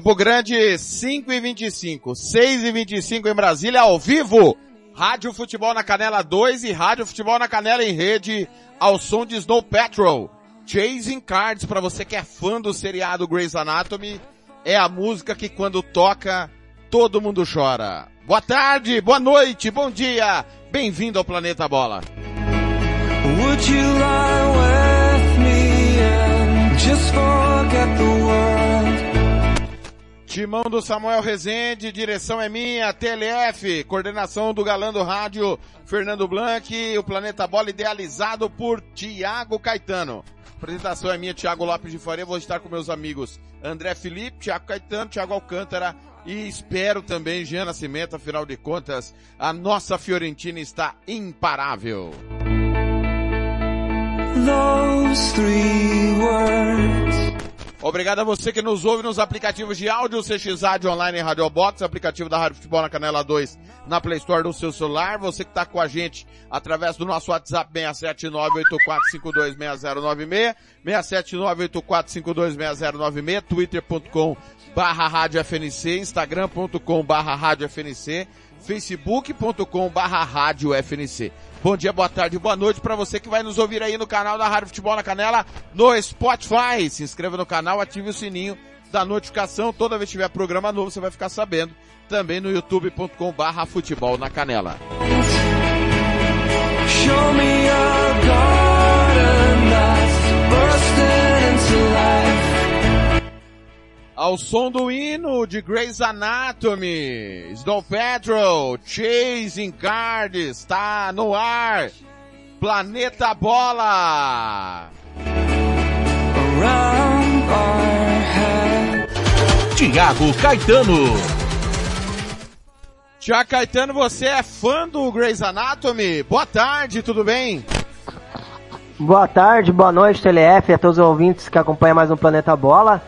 Campo Grande, 5 e 25, 6 e 25 em Brasília, ao vivo. Rádio Futebol na Canela 2 e Rádio Futebol na Canela em rede, ao som de Snow Patrol. Chasing Cards, para você que é fã do seriado Grey's Anatomy, é a música que quando toca, todo mundo chora. Boa tarde, boa noite, bom dia, bem-vindo ao Planeta Bola. Would you lie with me and just forget the? Timão do Samuel Rezende, direção é minha, TLF, coordenação do Galã do Rádio, Fernando Blanc, o Planeta Bola idealizado por Tiago Caetano. apresentação é minha, Tiago Lopes de Faria, vou estar com meus amigos André Felipe, Tiago Caetano, Tiago Alcântara e espero também Jean Nascimento, afinal de contas, a nossa Fiorentina está imparável. Those three words Obrigado a você que nos ouve nos aplicativos de áudio, CXAD Online Radio Box, aplicativo da Rádio Futebol na Canela 2 na Play Store do seu celular. Você que está com a gente através do nosso WhatsApp 67984526096, 67984526096, twitter.com barra Rádio FNC, instagram.com barra Rádio FNC, facebook.com barra Rádio FNC. Bom dia, boa tarde, boa noite para você que vai nos ouvir aí no canal da Rádio Futebol na Canela, no Spotify. Se inscreva no canal, ative o sininho da notificação. Toda vez que tiver programa novo, você vai ficar sabendo. Também no youtube.com barra Futebol na Canela. Show me garden ao som do hino de Grey's Anatomy, Snow Patrol, Chasing Card, está no ar, Planeta Bola. Tiago Caetano. Tiago Caetano, você é fã do Grey's Anatomy? Boa tarde, tudo bem? Boa tarde, boa noite, TLF, a todos os ouvintes que acompanham mais um Planeta Bola.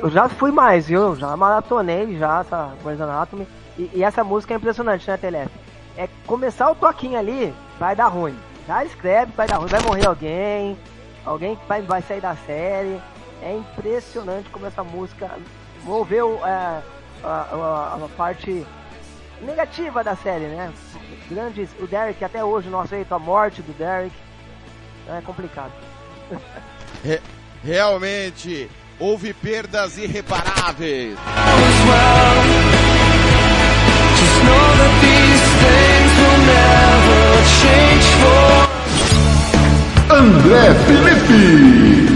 Eu já fui mais, viu? Já maratonei já essa Grey's Anatomy. E, e essa música é impressionante, né, Telef? É começar o toquinho ali, vai dar ruim. Já escreve, vai dar ruim, vai morrer alguém, alguém vai, vai sair da série. É impressionante como essa música moveu é, a, a, a, parte negativa da série, né? Grandes, o Derek até hoje não aceita a morte do Derek. É complicado. Realmente, houve perdas irreparáveis. André Felipe.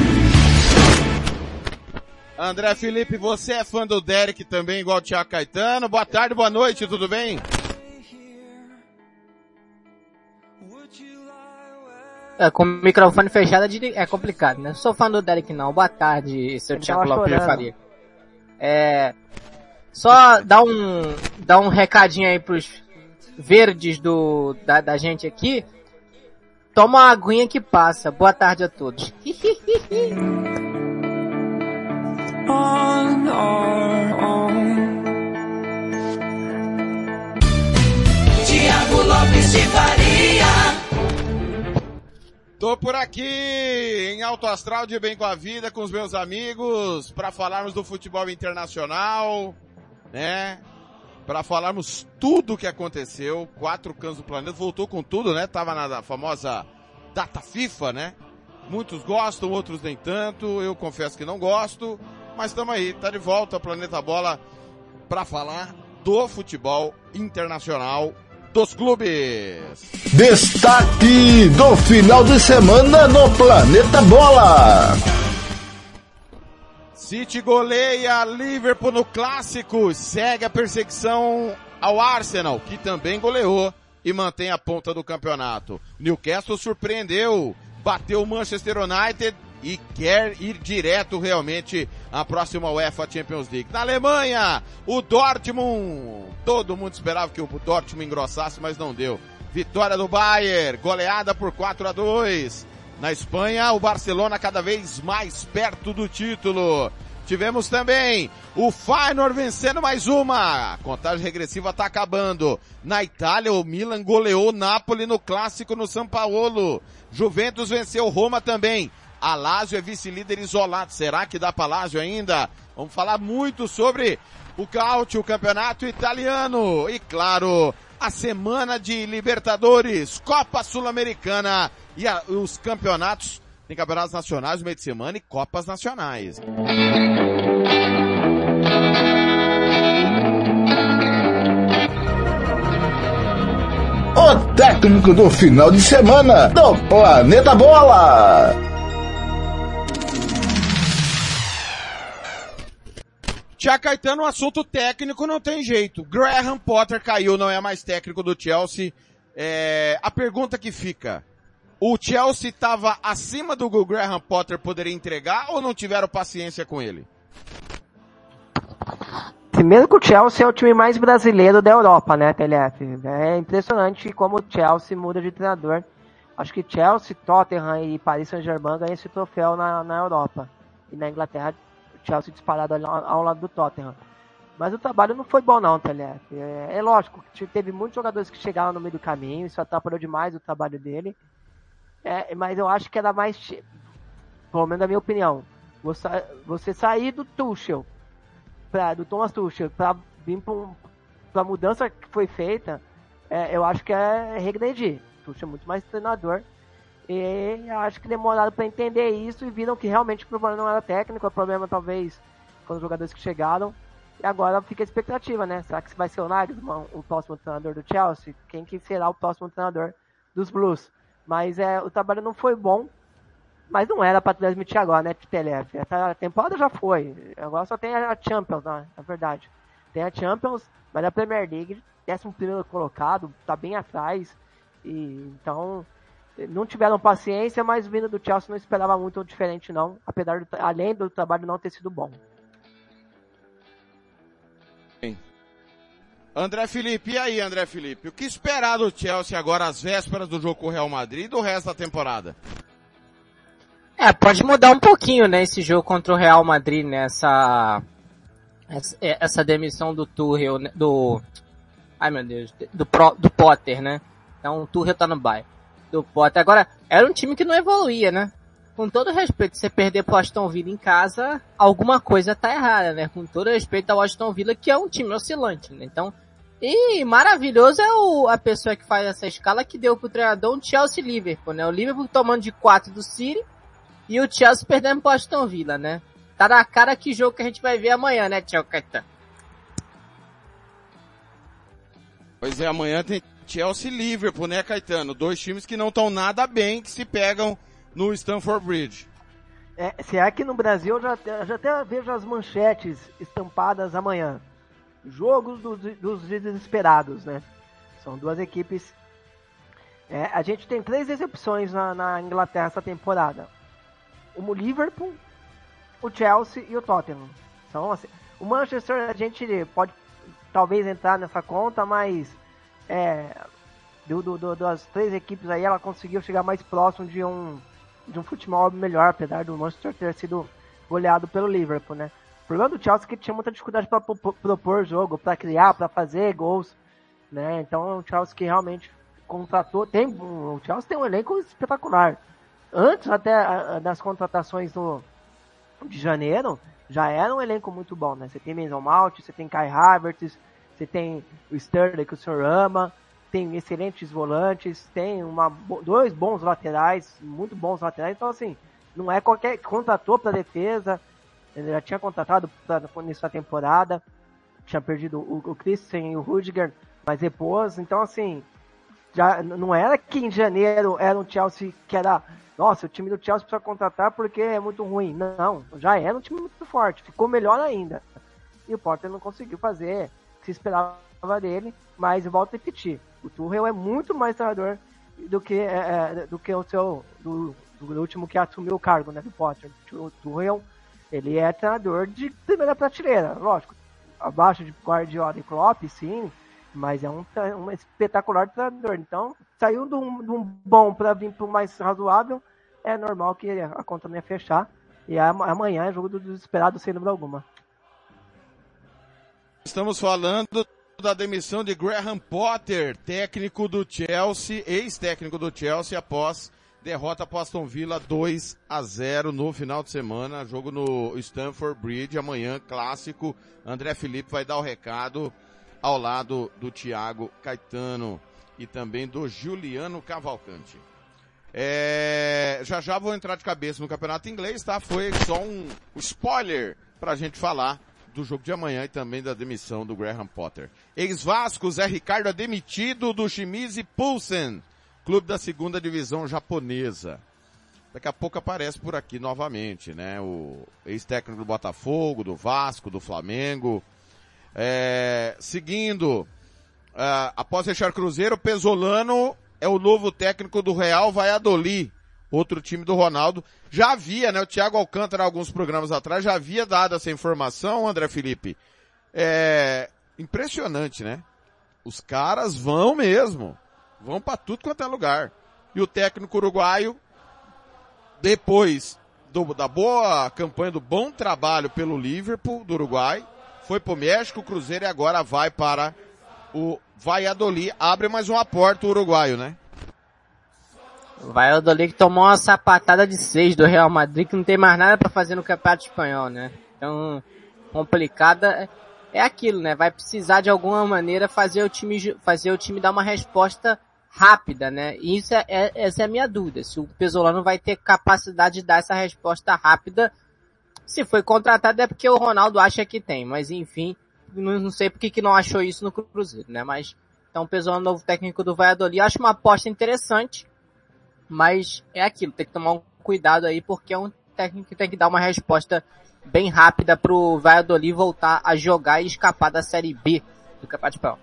André Felipe, você é fã do Derek também, igual o Tiago Caetano. Boa tarde, boa noite, tudo bem? É, com o microfone fechado é, é complicado, né? Sou fã do Derek não. Boa tarde, seu Thiago Lopes de Faria. É, só dar um, dar um recadinho aí pros verdes do, da, da gente aqui. Toma uma aguinha que passa. Boa tarde a todos. on our own. Tiago Lopes de Faria. Tô por aqui em Alto Astral de Bem com a Vida com os meus amigos para falarmos do futebol internacional. né? Para falarmos tudo o que aconteceu, quatro cantos do planeta, voltou com tudo, né? Tava na famosa data FIFA, né? Muitos gostam, outros nem tanto. Eu confesso que não gosto, mas estamos aí, tá de volta Planeta Bola para falar do futebol internacional dos clubes. Destaque do final de semana no Planeta Bola. City goleia Liverpool no clássico, segue a perseguição ao Arsenal, que também goleou e mantém a ponta do campeonato. Newcastle surpreendeu, bateu o Manchester United e quer ir direto realmente à próxima UEFA Champions League. Na Alemanha, o Dortmund, todo mundo esperava que o Dortmund engrossasse, mas não deu. Vitória do Bayern, goleada por 4 a 2. Na Espanha, o Barcelona cada vez mais perto do título. Tivemos também o Feyenoord vencendo mais uma. A contagem regressiva está acabando. Na Itália, o Milan goleou Napoli no clássico no São Paulo. Juventus venceu Roma também. A é vice-líder isolado. Será que dá para Lazio ainda? Vamos falar muito sobre o Caute, o campeonato italiano. E claro, a semana de Libertadores, Copa Sul-Americana e a, os campeonatos. Tem campeonatos nacionais no meio de semana e Copas nacionais. O técnico do final de semana do Planeta Bola. Tia Caetano, assunto técnico não tem jeito. Graham Potter caiu, não é mais técnico do Chelsea. É, a pergunta que fica, o Chelsea estava acima do que o Graham Potter poderia entregar ou não tiveram paciência com ele? Primeiro que o Chelsea é o time mais brasileiro da Europa, né, TLF? É impressionante como o Chelsea muda de treinador. Acho que Chelsea, Tottenham e Paris Saint-Germain ganham esse troféu na, na Europa. E na Inglaterra Chelsea disparado ao lado do Tottenham. Mas o trabalho não foi bom não, TLF. É, é lógico, teve muitos jogadores que chegaram no meio do caminho, isso atrapalhou demais o trabalho dele. É, mas eu acho que era mais, pelo menos na minha opinião, você, você sair do Tuchel, pra, do Thomas Tuchel, para vir para a mudança que foi feita, é, eu acho que é regredir. Tuchel é muito mais treinador e acho que demoraram para entender isso e viram que realmente o problema não era técnico, o problema talvez foram os jogadores que chegaram. E agora fica a expectativa, né? Será que vai ser o Nagelsmann, o próximo treinador do Chelsea? Quem que será o próximo treinador dos Blues? Mas é, o trabalho não foi bom, mas não era para transmitir agora, né, TLF? Essa temporada já foi. Agora só tem a Champions, né, na verdade. Tem a Champions, mas a Premier League, 11 primeiro colocado, tá bem atrás. E então não tiveram paciência, mas vindo do Chelsea não esperava muito diferente não, apesar do, além do trabalho não ter sido bom. André Felipe, e aí André Felipe, o que esperar do Chelsea agora às vésperas do jogo com o Real Madrid e do resto da temporada? É, pode mudar um pouquinho, né, esse jogo contra o Real Madrid, né, essa, essa demissão do Tuchel, né, do, ai meu Deus, do, do Potter, né, então o Tuchel tá no bairro do Potter. Agora, era um time que não evoluía, né? Com todo respeito, você perder pro Aston Villa em casa, alguma coisa tá errada, né? Com todo respeito ao Aston Villa, que é um time oscilante, né? Então, e maravilhoso é o, a pessoa que faz essa escala que deu pro treinador um Chelsea Liverpool, né? O Liverpool tomando de 4 do City e o Chelsea perdendo pro Aston Villa, né? Tá na cara que jogo que a gente vai ver amanhã, né, Tchau Caetano? Pois é, amanhã tem Chelsea e Liverpool, né, Caetano? Dois times que não estão nada bem, que se pegam no Stamford Bridge. É, se é que no Brasil eu já, já até vejo as manchetes estampadas amanhã. Jogos dos, dos desesperados, né? São duas equipes. É, a gente tem três decepções na, na Inglaterra essa temporada: o Liverpool, o Chelsea e o Tottenham. São assim, o Manchester a gente pode talvez entrar nessa conta, mas é, do, do, do, das três equipes aí, ela conseguiu chegar mais próximo de um, de um futebol melhor, apesar do Manchester ter sido goleado pelo Liverpool, né? O problema do Chelsea é que tinha muita dificuldade para propor jogo, para criar, para fazer gols, né? Então o Chelsea que realmente contratou, tem o Chelsea tem um elenco espetacular. Antes até das contratações do, de janeiro, já era um elenco muito bom, né? Você tem Mason Mount, você tem Kai Havertz, você tem o Sterling que o senhor ama, tem excelentes volantes, tem uma, dois bons laterais, muito bons laterais, então assim, não é qualquer, contratou para defesa, ele já tinha contratado pra, nessa temporada, tinha perdido o, o Christian e o Rudiger, mas depois, então assim, já não era que em janeiro era um Chelsea que era, nossa, o time do Chelsea precisa contratar porque é muito ruim. Não, já era um time muito forte, ficou melhor ainda. E o Potter não conseguiu fazer se esperava dele, mas volto a repetir, o Tuchel é muito mais treinador do que, é, é do que o seu, do, do, último que assumiu o cargo, né, do Potter. O Tuchel, ele é treinador de primeira prateleira, lógico, abaixo de Guardiola e Klopp, sim, mas é um, um espetacular treinador. Então, saiu de um, de um bom para vir para o mais razoável, é normal que a conta não ia fechar. E amanhã é jogo do desesperado, sem dúvida alguma. Estamos falando da demissão de Graham Potter, técnico do Chelsea, ex-técnico do Chelsea, após derrota para Aston Villa 2 a 0 no final de semana, jogo no Stamford Bridge, amanhã clássico. André Felipe vai dar o recado ao lado do Thiago Caetano e também do Juliano Cavalcante. É, já já vou entrar de cabeça no campeonato inglês, tá? Foi só um, spoiler para a gente falar do jogo de amanhã e também da demissão do Graham Potter. Ex-Vasco, Zé Ricardo é demitido do Shimizu Pulsen, clube da segunda divisão japonesa. Daqui a pouco aparece por aqui novamente, né? O ex-técnico do Botafogo, do Vasco, do Flamengo. É, seguindo, uh, após fechar Cruzeiro, Pesolano é o novo técnico do Real Valladolid, outro time do Ronaldo. Já havia, né, o Thiago Alcântara alguns programas atrás já havia dado essa informação, André Felipe. É impressionante, né? Os caras vão mesmo. Vão para tudo quanto é lugar. E o técnico uruguaio, depois do, da boa campanha, do bom trabalho pelo Liverpool do Uruguai, foi México, o Cruzeiro e agora vai para o Valladolid. Abre mais uma porta o uruguaio, né? O Valladolid tomou uma sapatada de seis do Real Madrid, que não tem mais nada para fazer no Campeonato Espanhol, né? Então, complicada é aquilo, né? Vai precisar de alguma maneira fazer o time, fazer o time dar uma resposta rápida, né? E isso é, é, essa é a minha dúvida. Se o Pesolano vai ter capacidade de dar essa resposta rápida se foi contratado é porque o Ronaldo acha que tem, mas enfim, não, não sei porque que não achou isso no Cruzeiro, né? Mas então o novo técnico do Valladolid, acho uma aposta interessante, mas é aquilo, tem que tomar um cuidado aí porque é um técnico que tem que dar uma resposta bem rápida pro Valladolid voltar a jogar e escapar da Série B do Campeonato Espanhol.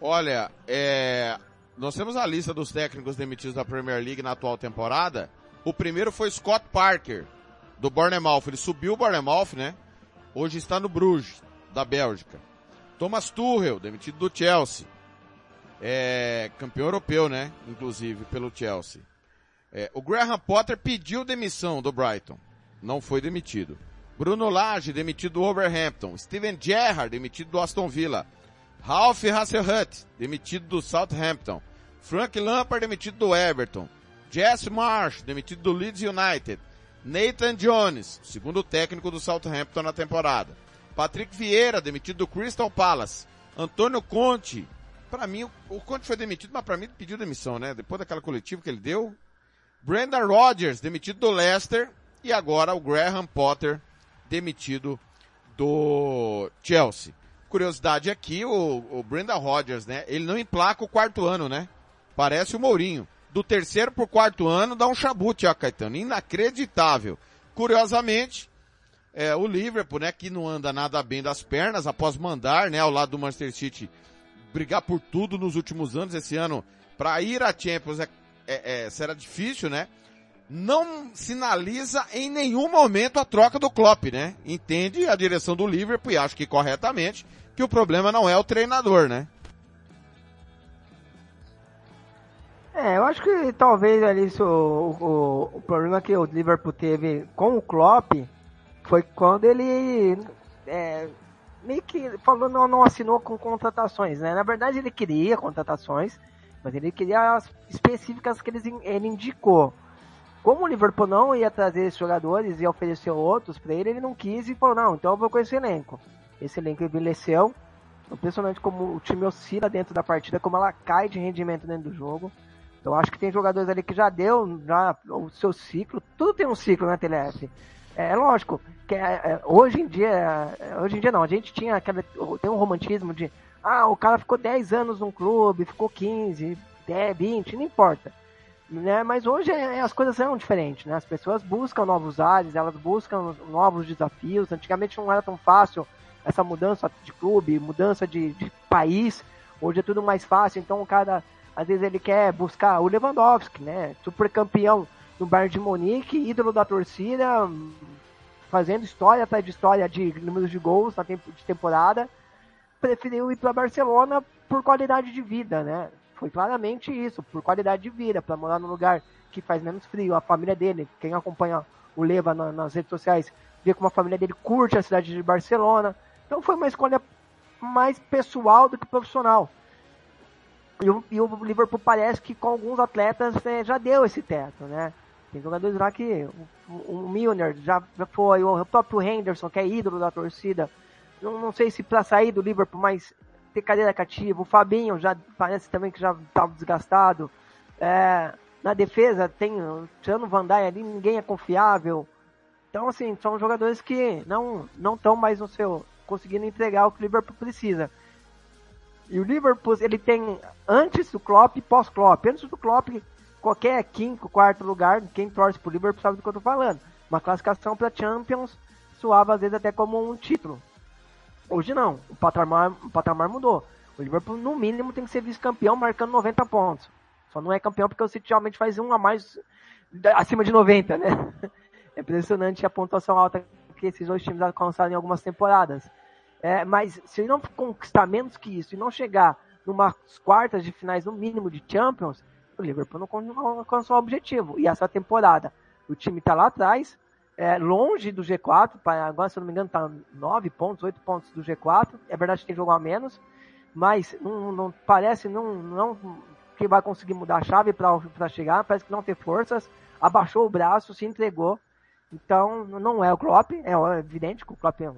Olha, é, nós temos a lista dos técnicos demitidos da Premier League na atual temporada. O primeiro foi Scott Parker, do Bournemouth. Ele subiu o Bournemouth, né? Hoje está no Bruges, da Bélgica. Thomas Tuchel, demitido do Chelsea. É, campeão europeu, né? Inclusive, pelo Chelsea. É, o Graham Potter pediu demissão do Brighton. Não foi demitido. Bruno Lage, demitido do Wolverhampton. Steven Gerrard, demitido do Aston Villa. Ralph Hasselhut, demitido do Southampton. Frank Lampard, demitido do Everton. Jess Marsh, demitido do Leeds United. Nathan Jones, segundo técnico do Southampton na temporada. Patrick Vieira, demitido do Crystal Palace. Antônio Conte, para mim, o Conte foi demitido, mas para mim pediu demissão, né? Depois daquela coletiva que ele deu. Brendan Rodgers, demitido do Leicester. E agora o Graham Potter, demitido do Chelsea. Curiosidade aqui, o, o Brendan Rodgers, né? Ele não emplaca o quarto ano, né? Parece o Mourinho do terceiro pro quarto ano dá um chabute, ó, Caetano. Inacreditável. Curiosamente, é, o Liverpool, né, que não anda nada bem das pernas, após mandar, né, ao lado do Manchester City, brigar por tudo nos últimos anos, esse ano, para ir à Champions é, é, é, será difícil, né? Não sinaliza em nenhum momento a troca do Klopp, né? Entende a direção do Liverpool e acho que corretamente que o problema não é o treinador, né? É, eu acho que talvez ali o, o, o, problema que o Liverpool teve com o Klopp foi quando ele é, meio que falou não, não assinou com contratações, né? Na verdade ele queria contratações, mas ele queria as específicas que ele, ele indicou. Como o Liverpool não ia trazer esses jogadores e oferecer outros para ele, ele não quis e falou, não, então eu vou com esse elenco. Esse elenco envelheceu, impressionante como o time oscila dentro da partida, como ela cai de rendimento dentro do jogo. Então acho que tem jogadores ali que já deu já o seu ciclo, tudo tem um ciclo na TLF. É, é lógico que é, é, hoje em dia, é, hoje em dia não, a gente tinha aquela, tem um romantismo de ah, o cara ficou 10 anos num clube, ficou 15, 10, 20, não importa. Né? Mas hoje é, as coisas são diferentes, né? As pessoas buscam novos ares, elas buscam novos desafios. Antigamente não era tão fácil essa mudança de clube, mudança de, de país. Hoje é tudo mais fácil, então o cara, às vezes ele quer buscar o Lewandowski, né? Super campeão no Bayern de Munique, ídolo da torcida, fazendo história atrás de história de números de gols na de temporada, preferiu ir para Barcelona por qualidade de vida, né? Foi claramente isso, por qualidade de vida, para morar num lugar que faz menos frio. A família dele, quem acompanha o Leva na, nas redes sociais, vê como a família dele curte a cidade de Barcelona. Então foi uma escolha mais pessoal do que profissional. E o, e o Liverpool parece que com alguns atletas né, já deu esse teto, né? Tem jogadores lá que o, o Milner já, foi, o próprio Henderson, que é ídolo da torcida. Não, não sei se para sair do Liverpool, mas ter cadeira cativa. O Fabinho já parece também que já estava desgastado. É, na defesa tem tirando o Van Dijk ali, ninguém é confiável. Então, assim, são jogadores que não não estão mais no seu conseguindo entregar o que o Liverpool precisa. E o Liverpool, ele tem antes do Klopp e pós-Klopp. Antes do Klopp, qualquer quinto, quarto lugar, quem torce pro Liverpool sabe do que eu tô falando. Uma classificação para Champions suava às vezes até como um título. Hoje não, o patamar, o patamar mudou. O Liverpool, no mínimo, tem que ser vice-campeão marcando 90 pontos. Só não é campeão porque o City realmente faz um a mais acima de 90, né? É impressionante a pontuação alta que esses dois times alcançaram em algumas temporadas. É, mas se ele não conquistar menos que isso e não chegar numas quartas de finais, no mínimo, de Champions, o Liverpool não alcançou o objetivo. E essa temporada, o time está lá atrás, é, longe do G4, agora se eu não me engano está 9 pontos, 8 pontos do G4, é verdade que tem jogo a menos, mas não, não parece não, não que vai conseguir mudar a chave para chegar, parece que não tem forças, abaixou o braço, se entregou, então não é o Klopp, é evidente que o Klopp é um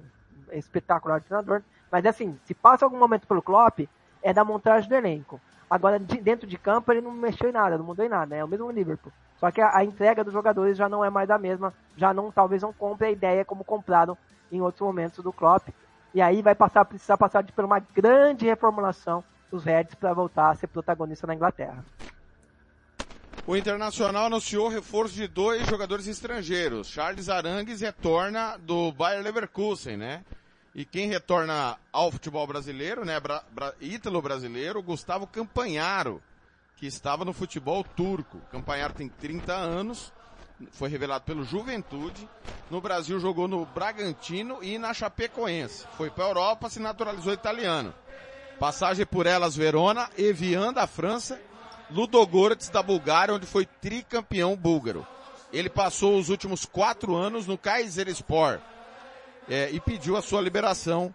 espetacular treinador, mas assim, se passa algum momento pelo Klopp, é da montagem do elenco. Agora, de, dentro de campo, ele não mexeu em nada, não mudou em nada, é o mesmo Liverpool. Só que a, a, entrega dos jogadores já não é mais a mesma, já não, talvez não compre a ideia como compraram em outros momentos do Klopp. E aí vai passar, precisar passar por uma grande reformulação dos Reds para voltar a ser protagonista na Inglaterra. O Internacional anunciou reforço de dois jogadores estrangeiros. Charles Arangues retorna do Bayer Leverkusen, né? E quem retorna ao futebol brasileiro, né, bra, bra, ítalo brasileiro, Gustavo Campanharo, que estava no futebol turco. Campanharo tem 30 anos, foi revelado pelo Juventude. No Brasil jogou no Bragantino e na Chapecoense. Foi para a Europa, se naturalizou italiano. Passagem por Elas Verona, Evian da França, Ludogorets da Bulgária, onde foi tricampeão búlgaro. Ele passou os últimos quatro anos no Kayserispor é, e pediu a sua liberação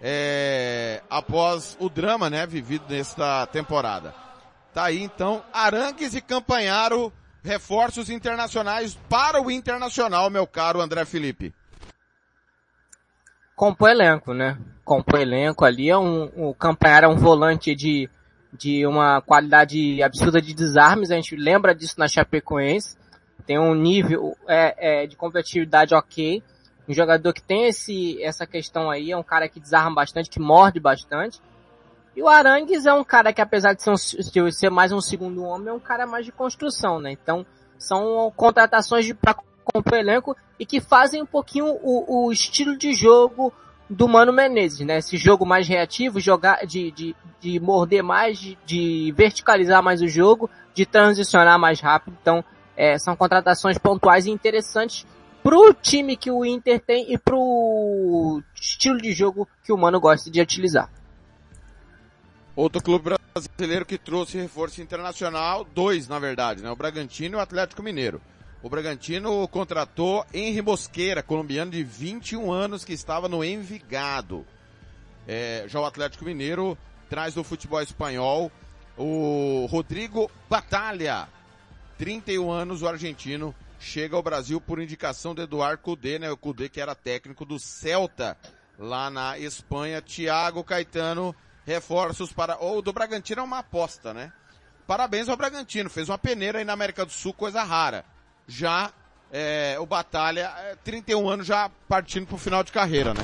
é, após o drama, né, vivido nesta temporada. Tá aí então, Arangues e Campanharo, reforços internacionais para o Internacional, meu caro André Felipe. Compõe elenco, né? Compõe elenco ali, é um, o Campanharo é um volante de, de uma qualidade absurda de desarmes, a gente lembra disso na Chapecoense, tem um nível é, é, de competitividade ok, um jogador que tem esse, essa questão aí, é um cara que desarma bastante, que morde bastante. E o Arangues é um cara que apesar de ser, um, de ser mais um segundo homem, é um cara mais de construção, né? Então, são contratações para compor elenco e que fazem um pouquinho o, o, estilo de jogo do Mano Menezes, né? Esse jogo mais reativo, jogar, de, de, de morder mais, de, de verticalizar mais o jogo, de transicionar mais rápido. Então, é, são contratações pontuais e interessantes pro time que o Inter tem e pro estilo de jogo que o Mano gosta de utilizar. Outro clube brasileiro que trouxe reforço internacional, dois na verdade, né? O Bragantino e o Atlético Mineiro. O Bragantino contratou Henri Mosqueira, colombiano de 21 anos que estava no Envigado. É, já o Atlético Mineiro traz do futebol espanhol o Rodrigo Batalha, 31 anos, o argentino chega ao Brasil por indicação de Eduardo Cudê, né? O Cudê que era técnico do Celta lá na Espanha. Thiago Caetano, reforços para, ou do Bragantino é uma aposta, né? Parabéns ao Bragantino, fez uma peneira aí na América do Sul, coisa rara. Já é, o Batalha, é, 31 anos já partindo pro final de carreira, né?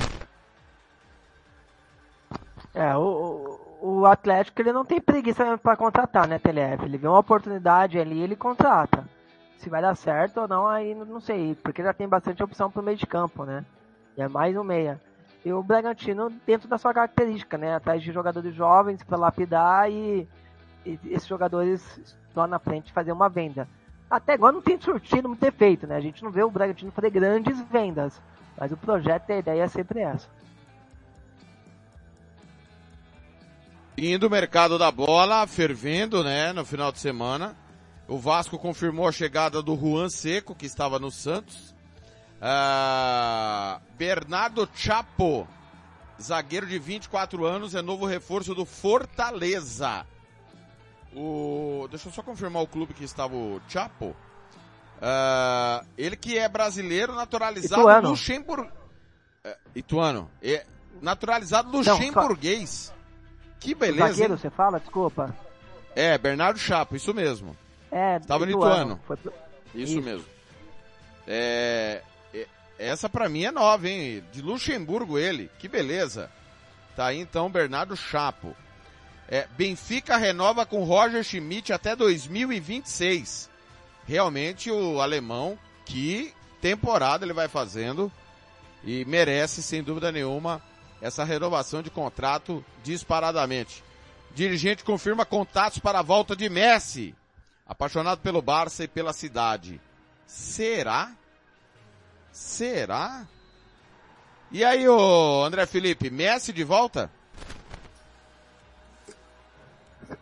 É, o, o Atlético ele não tem preguiça para contratar, né, TLF? Ele vê uma oportunidade ali, ele contrata. Se vai dar certo ou não, aí não sei, porque já tem bastante opção pro meio de campo, né? E é mais um meia. E o Bragantino dentro da sua característica, né? Atrás de jogadores jovens para lapidar e, e, esses jogadores lá na frente fazer uma venda. Até agora não tem surtido muito efeito, né? A gente não vê o Bragantino fazer grandes vendas, mas o projeto e a ideia é sempre essa. Indo o mercado da bola, fervendo, né, no final de semana. O Vasco confirmou a chegada do Juan Seco, que estava no Santos. Uh, Bernardo Chapo, zagueiro de 24 anos, é novo reforço do Fortaleza. O, deixa eu só confirmar o clube que estava o Chapo. Uh, ele que é brasileiro, naturalizado Ituano. Luxemburgo. Uh, Ituano. É, naturalizado luxemburguês. Não, que beleza. Zagueiro, você fala? Desculpa. É, Bernardo Chapo, isso mesmo. É, Estava no Ituano. Foi... Isso, isso, mesmo. É, é, essa para mim é nova, hein? De Luxemburgo ele. Que beleza. Tá aí então Bernardo Chapo. É, Benfica renova com Roger Schmidt até 2026. Realmente o alemão, que temporada ele vai fazendo e merece, sem dúvida nenhuma, essa renovação de contrato disparadamente. Dirigente confirma contatos para a volta de Messi. Apaixonado pelo Barça e pela cidade. Será? Será? E aí, ô André Felipe, Messi de volta?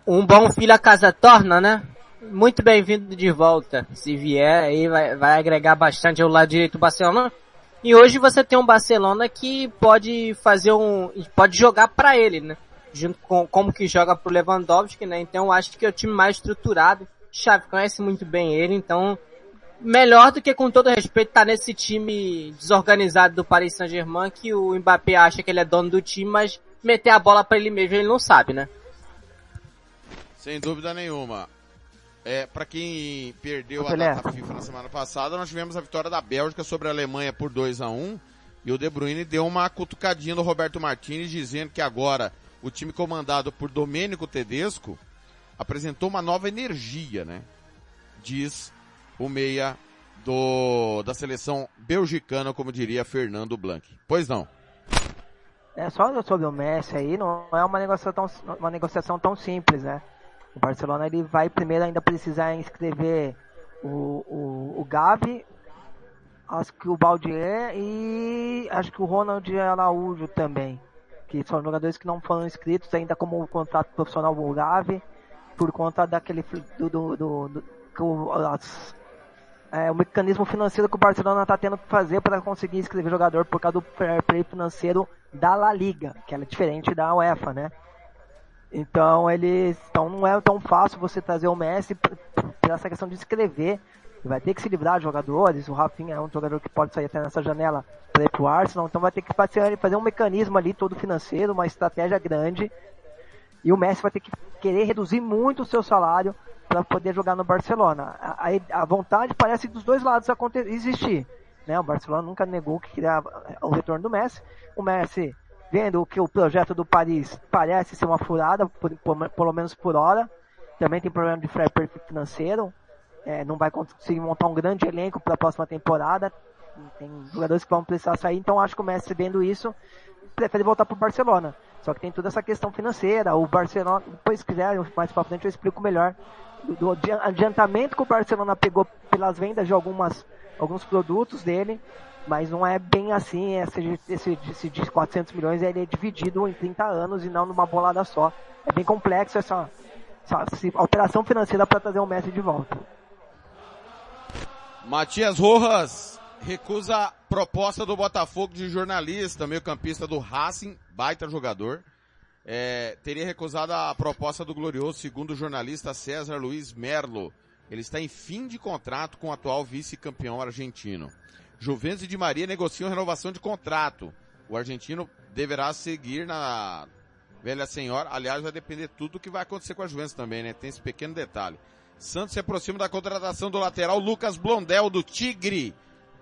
Um bom filho a casa torna, né? Muito bem-vindo de volta. Se vier, aí vai, vai agregar bastante ao lado direito do Barcelona. E hoje você tem um Barcelona que pode fazer um, pode jogar para ele, né? Junto com como que joga pro Lewandowski, né? Então acho que é o time mais estruturado Xavi conhece muito bem ele, então melhor do que com todo respeito estar tá nesse time desorganizado do Paris Saint-Germain que o Mbappé acha que ele é dono do time, mas meter a bola para ele mesmo ele não sabe, né? Sem dúvida nenhuma. É, para quem perdeu a data FIFA na semana passada, nós tivemos a vitória da Bélgica sobre a Alemanha por 2 a 1 e o De Bruyne deu uma cutucadinha no Roberto Martinez dizendo que agora o time comandado por Domênico Tedesco apresentou uma nova energia, né? Diz o meia do, da seleção belgicana, como diria Fernando Blanc. Pois não. É, só sobre o Messi aí, não é uma negociação tão, uma negociação tão simples, né? O Barcelona ele vai primeiro ainda precisar inscrever o, o, o Gavi, acho que o Baldier e acho que o Ronald Araújo também. Que são jogadores que não foram inscritos ainda como contrato profissional o Gavi por conta daquele do, do, do, do as, é, o mecanismo financeiro que o Barcelona está tendo que fazer para conseguir inscrever jogador por causa do fair play financeiro da La Liga, que ela é diferente da UEFA, né? Então eles, então não é tão fácil você trazer o Messi por essa questão de inscrever. Vai ter que se livrar de jogadores. O Rafinha é um jogador que pode sair até nessa janela para ir pro Arsenal, então vai ter que fazer, fazer um mecanismo ali todo financeiro, uma estratégia grande e o Messi vai ter que querer reduzir muito o seu salário para poder jogar no Barcelona. A, a, vontade parece dos dois lados existir. Né? O Barcelona nunca negou que queria o retorno do Messi. O Messi, vendo que o projeto do Paris parece ser uma furada, por, por, pelo menos por hora, também tem problema de fair play financeiro. É, não vai conseguir montar um grande elenco para a próxima temporada. Tem jogadores que vão precisar sair, então acho que o Messi vendo isso prefere voltar para o Barcelona. Só que tem toda essa questão financeira. O Barcelona, depois se quiser, mais para frente eu explico melhor. Do adiantamento que o Barcelona pegou pelas vendas de algumas, alguns produtos dele. Mas não é bem assim. Esse, esse, esse de 400 milhões ele é dividido em 30 anos e não numa bolada só. É bem complexo essa, essa, essa operação financeira para trazer o Messi de volta. Matias Rojas recusa proposta do Botafogo de jornalista, meio campista do Racing, baita jogador. É, teria recusado a proposta do Glorioso, segundo o jornalista César Luiz Merlo. Ele está em fim de contrato com o atual vice-campeão argentino. Juventus e Di Maria negociam renovação de contrato. O argentino deverá seguir na velha senhora. Aliás, vai depender tudo do que vai acontecer com a Juventus também, né? Tem esse pequeno detalhe. Santos se aproxima da contratação do lateral Lucas Blondel do Tigre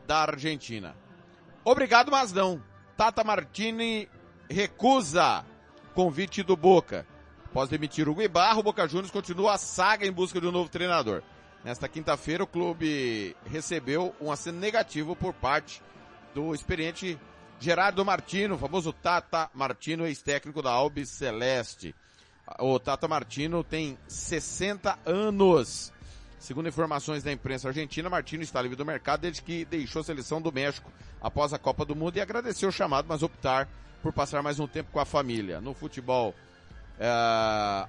da Argentina. Obrigado, mas não. Tata Martini recusa convite do Boca. Após demitir o Ibarra, o Boca Juniors continua a saga em busca de um novo treinador. Nesta quinta-feira, o clube recebeu um aceno negativo por parte do experiente Gerardo Martino, famoso Tata Martino, ex-técnico da Albi Celeste. O Tata Martino tem 60 anos. Segundo informações da imprensa argentina, Martino está livre do mercado desde que deixou a seleção do México após a Copa do Mundo e agradeceu o chamado, mas optar por passar mais um tempo com a família. No futebol é,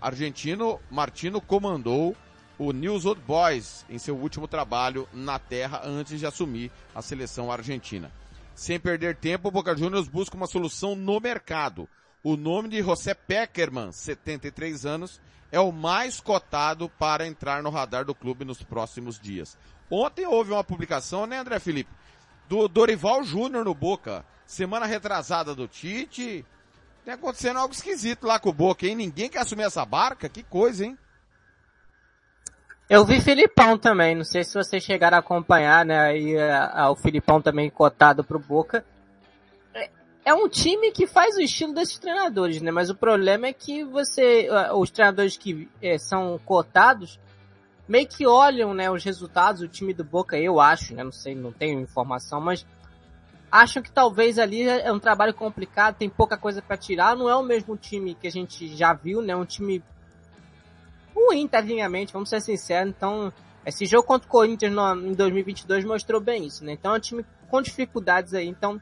argentino, Martino comandou o News Old Boys em seu último trabalho na terra antes de assumir a seleção argentina. Sem perder tempo, o Boca Juniors busca uma solução no mercado. O nome de José Peckerman, 73 anos, é o mais cotado para entrar no radar do clube nos próximos dias. Ontem houve uma publicação, né, André Felipe? Do Dorival Júnior no Boca. Semana retrasada do Tite. Tem acontecendo algo esquisito lá com o Boca, hein? Ninguém quer assumir essa barca? Que coisa, hein? Eu vi Filipão também, não sei se vocês chegaram a acompanhar, né, aí a, a, o Filipão também cotado pro Boca. É, é um time que faz o estilo desses treinadores, né, mas o problema é que você, os treinadores que é, são cotados, meio que olham, né, os resultados, o time do Boca, eu acho, né, não sei, não tenho informação, mas acham que talvez ali é um trabalho complicado, tem pouca coisa para tirar, não é o mesmo time que a gente já viu, né, um time ruim tecnicamente, vamos ser sinceros. Então, esse jogo contra o Corinthians no, em 2022 mostrou bem isso, né? Então é um time com dificuldades aí. Então,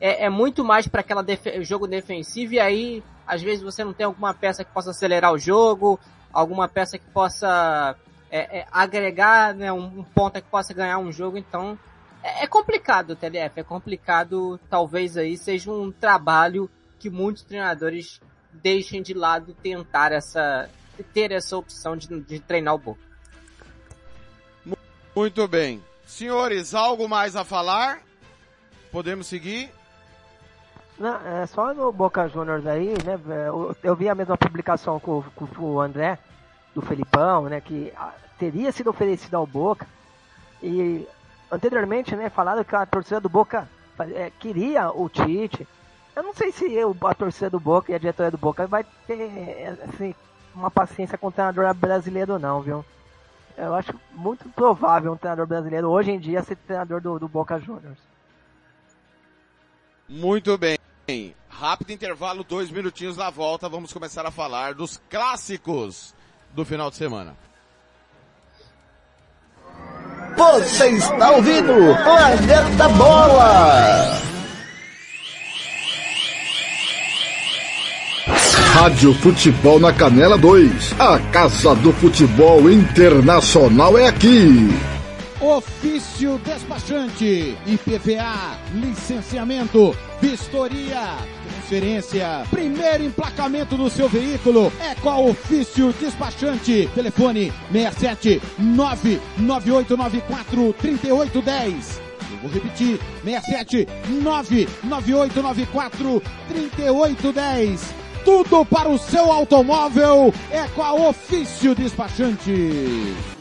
é, é muito mais para aquela def jogo defensivo e aí, às vezes você não tem alguma peça que possa acelerar o jogo, alguma peça que possa é, é, agregar, né, um, um que possa ganhar um jogo. Então, é, é complicado, TLF. É complicado. Talvez aí seja um trabalho que muitos treinadores deixem de lado tentar essa ter essa opção de, de treinar o Boca. Muito bem. Senhores, algo mais a falar? Podemos seguir? Não, é só no Boca Juniors aí, né? Eu, eu vi a mesma publicação com, com, o André, do Felipão, né? Que teria sido oferecido ao Boca. E anteriormente, né? Falaram que a torcida do Boca é, queria o Tite. Eu não sei se eu, a torcida do Boca e a diretoria do Boca vai ter assim, uma paciência com o treinador brasileiro não, viu? Eu acho muito provável um treinador brasileiro hoje em dia ser treinador do, do Boca Juniors. Muito bem. Rápido intervalo, dois minutinhos na volta. Vamos começar a falar dos clássicos do final de semana. Você está ouvindo Planeta Bola! Rádio Futebol na Canela 2. A Casa do Futebol Internacional é aqui. Ofício despachante, IPVA, licenciamento, vistoria, transferência, primeiro emplacamento do seu veículo é com a Ofício Despachante. Telefone 67 99894 3810. Eu vou repetir, 67 99894 3810 tudo para o seu automóvel é com a Ofício Despachante.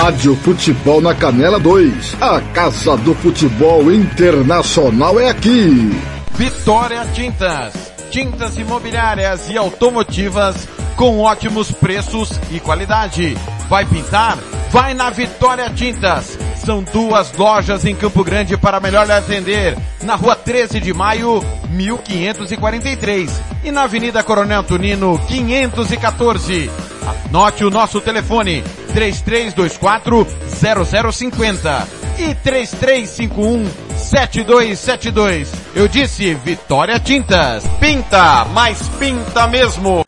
Rádio Futebol na Canela 2. A Casa do Futebol Internacional é aqui. Vitória Tintas. Tintas imobiliárias e automotivas com ótimos preços e qualidade. Vai pintar? Vai na Vitória Tintas são duas lojas em Campo Grande para melhor atender. Na rua 13 de maio, 1543. E na Avenida Coronel Tunino, 514. Anote o nosso telefone, 3324 0050 e 3351 7272. Eu disse Vitória Tintas. Pinta, mas pinta mesmo.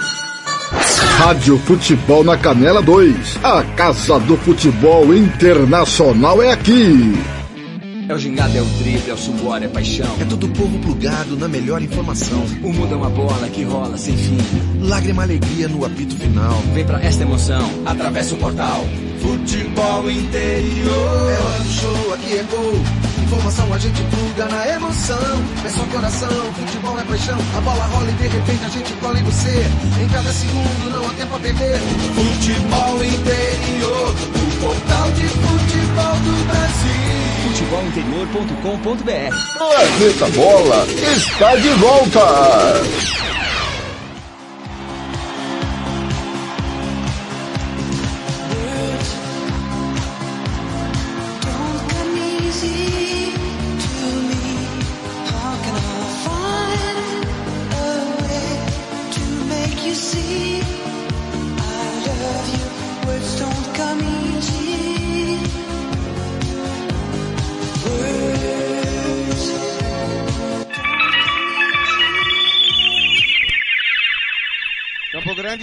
Rádio Futebol na Canela 2. A Casa do Futebol Internacional é aqui. É o gingado, é o drible, é o suor, é paixão. É todo o povo plugado na melhor informação. O mundo é uma bola que rola sem fim. Lágrima, alegria no apito final. Vem pra esta emoção, atravessa o portal. Futebol interior. É hora do show, aqui é gol. Informação a gente pluga na emoção. É só coração, futebol é paixão. A bola rola e de repente a gente cola em você. Em cada segundo não há tempo a perder. Futebol interior. O portal de futebol do Brasil. Futebolinterior.com.br Planeta Bola está de volta.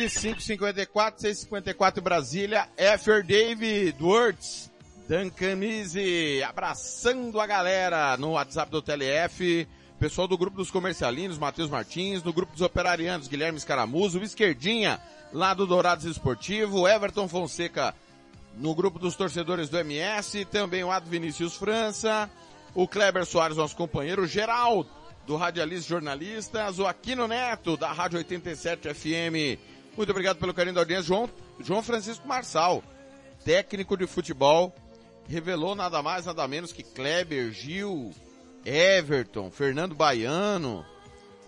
554, 654 Brasília, Effer David Words, Duncan Easy, abraçando a galera no WhatsApp do TLF, pessoal do grupo dos comercialinos, Matheus Martins, no grupo dos operarianos, Guilherme Escaramuzo, Esquerdinha, lá do Dourados Esportivo, Everton Fonseca, no grupo dos torcedores do MS, também o Ado Vinícius França, o Kleber Soares, nosso companheiro, Geraldo, do Radialista Jornalistas, o Aquino Neto, da Rádio 87 FM. Muito obrigado pelo carinho da audiência. João, João Francisco Marçal, técnico de futebol, revelou nada mais, nada menos que Kleber, Gil, Everton, Fernando Baiano,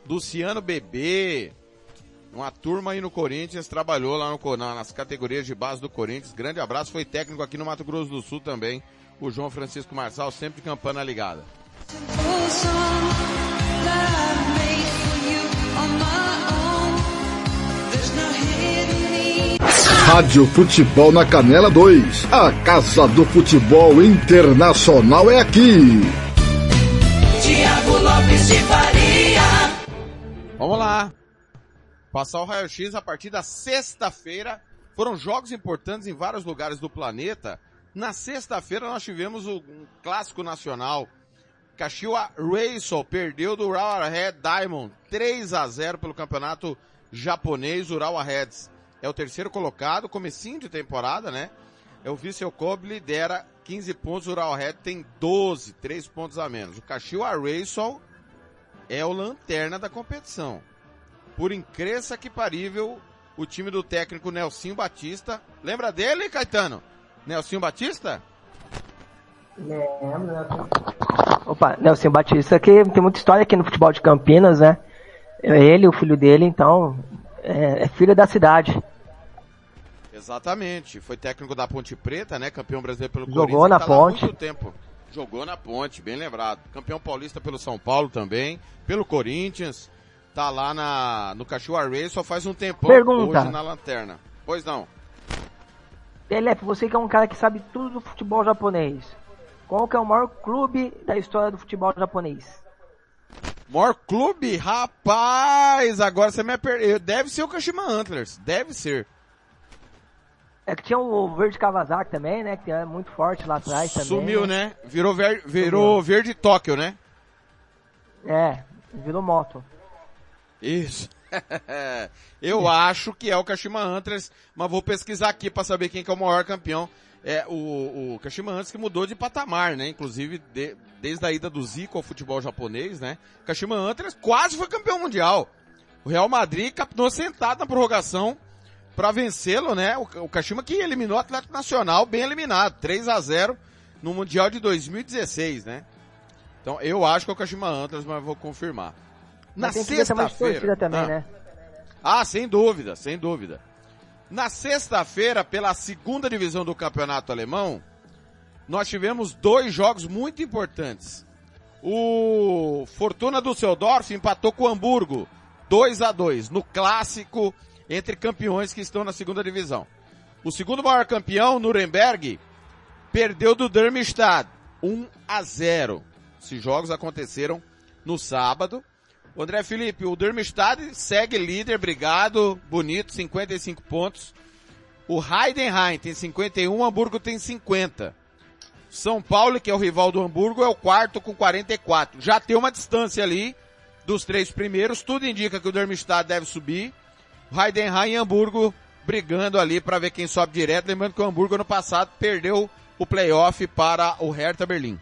Luciano Bebê, uma turma aí no Corinthians, trabalhou lá no, nas categorias de base do Corinthians. Grande abraço, foi técnico aqui no Mato Grosso do Sul também. O João Francisco Marçal, sempre campana ligada. Rádio Futebol na Canela 2. A Casa do Futebol Internacional é aqui. Tiago Lopes de Faria. Vamos lá. Passar o raio-x a partir da sexta-feira. Foram jogos importantes em vários lugares do planeta. Na sexta-feira nós tivemos o um clássico nacional. Kashiwa Reysol perdeu do Urawa Red Diamond 3 a 0 pelo campeonato japonês. Urawa Reds é o terceiro colocado, comecinho de temporada, né? É o vice Kobe lidera 15 pontos, o Urawa Red tem 12, 3 pontos a menos. O Kashiwa Reysol é o lanterna da competição. Por incrível que parível, o time do técnico Nelsinho Batista, lembra dele, Caetano? Nelsinho Batista? Lembro. Opa, Nelson Batista que tem muita história aqui no futebol de Campinas, né? Ele, o filho dele, então, é, é filho da cidade. Exatamente. Foi técnico da Ponte Preta, né? Campeão brasileiro pelo Jogou na tá Ponte. muito tempo. Jogou na Ponte, bem lembrado. Campeão paulista pelo São Paulo também, pelo Corinthians. Tá lá na, no Cachoeira Race, só faz um tempão Pergunta. hoje na lanterna. Pois não. Pelef, você que é um cara que sabe tudo do futebol japonês. Qual que é o maior clube da história do futebol japonês? Maior clube? Rapaz, agora você me perdeu. Deve ser o Kashima Antlers. Deve ser. É que tinha o Verde Kawasaki também, né? Que é muito forte lá atrás também. Sumiu, né? Virou, ver, virou Sumiu. Verde Tóquio, né? É, virou moto. Isso. Eu acho que é o Kashima Antlers, mas vou pesquisar aqui para saber quem que é o maior campeão. É o, o Kashima Antlers que mudou de patamar, né? Inclusive, de- desde a ida do Zico ao futebol japonês, né? Kashima Antlers quase foi campeão mundial. O Real Madrid captou sentado na prorrogação para vencê-lo, né? O, o Kashima que eliminou o Atlético Nacional, bem eliminado, 3 a 0 no Mundial de 2016, né? Então, eu acho que é o Kashima Antlers, mas vou confirmar. Na Mas sexta-feira. também, Ah. né? Ah, sem dúvida, sem dúvida. Na sexta-feira, pela segunda divisão do campeonato alemão, nós tivemos dois jogos muito importantes. O Fortuna Düsseldorf empatou com o Hamburgo, 2 a 2 no clássico entre campeões que estão na segunda divisão. O segundo maior campeão, Nuremberg, perdeu do Darmstadt, 1 a 0. Esses jogos aconteceram no sábado. O André Felipe, o Darmstadt segue líder, obrigado, bonito, 55 pontos. O Heidenheim tem 51, o Hamburgo tem 50. São Paulo, que é o rival do Hamburgo, é o quarto com 44. Já tem uma distância ali dos três primeiros. Tudo indica que o Darmstadt deve subir. Heidenheim e Hamburgo brigando ali para ver quem sobe direto. Lembrando que o Hamburgo ano passado perdeu o playoff para o Hertha Berlim.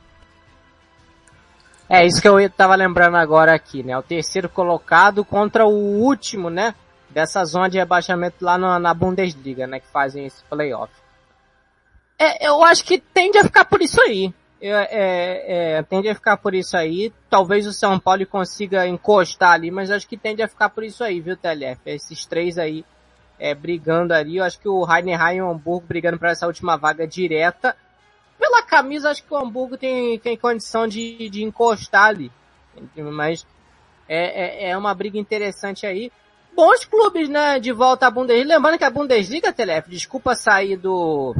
É isso que eu estava lembrando agora aqui, né? O terceiro colocado contra o último, né? Dessa zona de rebaixamento lá na, na Bundesliga, né? Que fazem esse playoff. É, eu acho que tende a ficar por isso aí. É, é, tende a ficar por isso aí. Talvez o São Paulo consiga encostar ali, mas acho que tende a ficar por isso aí, viu, TLF? Esses três aí é, brigando ali. Eu acho que o Heidenheim e o Hamburgo brigando para essa última vaga direta pela camisa, acho que o Hamburgo tem, tem condição de, de encostar ali. Mas é, é, é uma briga interessante aí. Bons clubes, né, de volta à Bundesliga. Lembrando que a Bundesliga, Telef, desculpa sair do,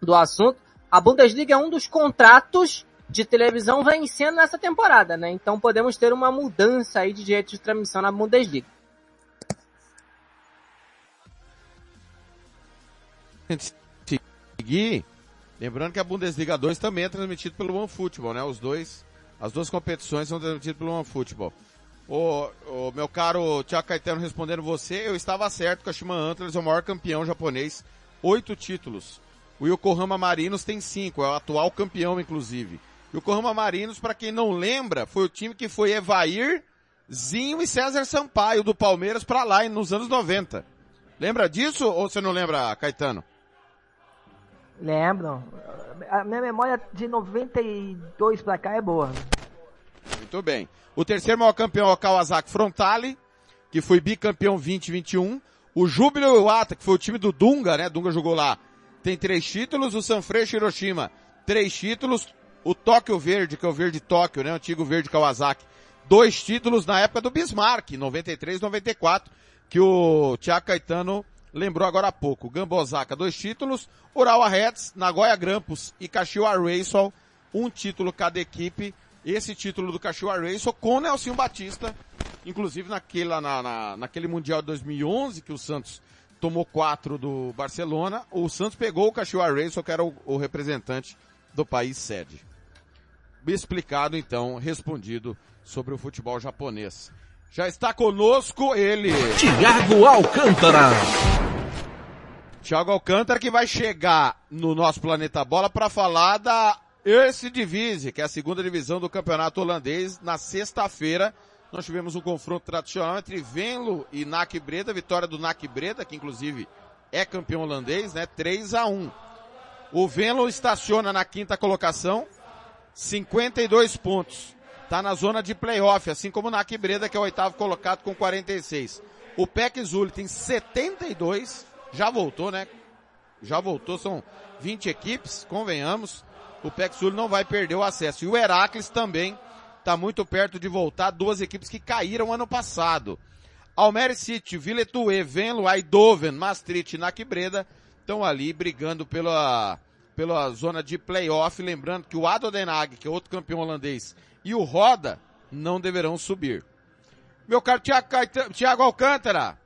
do assunto, a Bundesliga é um dos contratos de televisão vencendo nessa temporada, né? Então podemos ter uma mudança aí de direito de transmissão na Bundesliga. Seguir, Lembrando que a Bundesliga 2 também é transmitido pelo OneFootball, né? Os dois, as duas competições são transmitidas pelo OneFootball. O, o meu caro Tiago Caetano respondendo você, eu estava certo que a Shima Antlers é o maior campeão japonês, oito títulos. O Yokohama Marinos tem cinco, é o atual campeão inclusive. O Yokohama Marinos, para quem não lembra, foi o time que foi Evair, Zinho e César Sampaio do Palmeiras para lá nos anos 90. Lembra disso ou você não lembra, Caetano? Lembro. A minha memória de 92 pra cá é boa. Muito bem. O terceiro maior campeão é o Kawasaki Frontale, que foi bicampeão 2021. O Júbilo Iwata, que foi o time do Dunga, né? Dunga jogou lá. Tem três títulos. O Sanfrecce Hiroshima, três títulos. O Tóquio Verde, que é o Verde Tóquio, né? O antigo Verde Kawasaki. Dois títulos na época do Bismarck, 93 94, que o Tiago Caetano lembrou agora há pouco. Gambosaka, dois títulos. Urawa Reds, Nagoya Grampus e Kashiwa Reysol, um título cada equipe. Esse título do Kashiwa Reysol com Nelson Batista, inclusive naquele, na, na, naquele Mundial de 2011 que o Santos tomou quatro do Barcelona, o Santos pegou o Kashiwa Reysol, que era o, o representante do país sede. Explicado então, respondido sobre o futebol japonês. Já está conosco ele. Tiago Alcântara. Tiago Alcântara que vai chegar no nosso Planeta Bola para falar da Erste Divise, que é a segunda divisão do campeonato holandês. Na sexta-feira, nós tivemos um confronto tradicional entre Venlo e NAC Breda, vitória do NAC Breda, que inclusive é campeão holandês, né? 3 a 1. O Venlo estaciona na quinta colocação, 52 pontos. Tá na zona de playoff, assim como o NAC Breda, que é o oitavo colocado com 46. O PEC Zul tem 72, já voltou, né? Já voltou, são 20 equipes, convenhamos. O PEC não vai perder o acesso. E o Heracles também está muito perto de voltar, duas equipes que caíram ano passado. Almere City, Villetue, Venlo, Eindhoven, Maastricht e NAC Breda estão ali brigando pela, pela zona de playoff. Lembrando que o Ado que é outro campeão holandês, e o Roda não deverão subir. Meu caro Tiago Alcântara,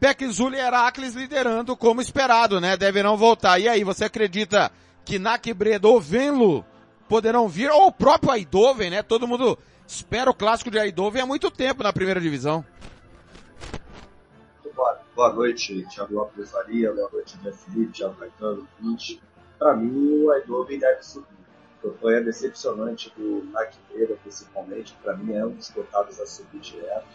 Peckzul e Heracles liderando como esperado, né? Deverão voltar. E aí, você acredita que Nakbreda ou Venlo poderão vir, ou o próprio Aidoven, né? Todo mundo espera o clássico de Aidoven há muito tempo na primeira divisão. Boa, boa noite, Thiago Lopes Faria, boa noite, Jeff Felipe, Thiago Caetano, 20. Para mim, o Aidoven deve subir foi decepcionante do Naqueira, principalmente, para mim é um dos cotados a subir direto.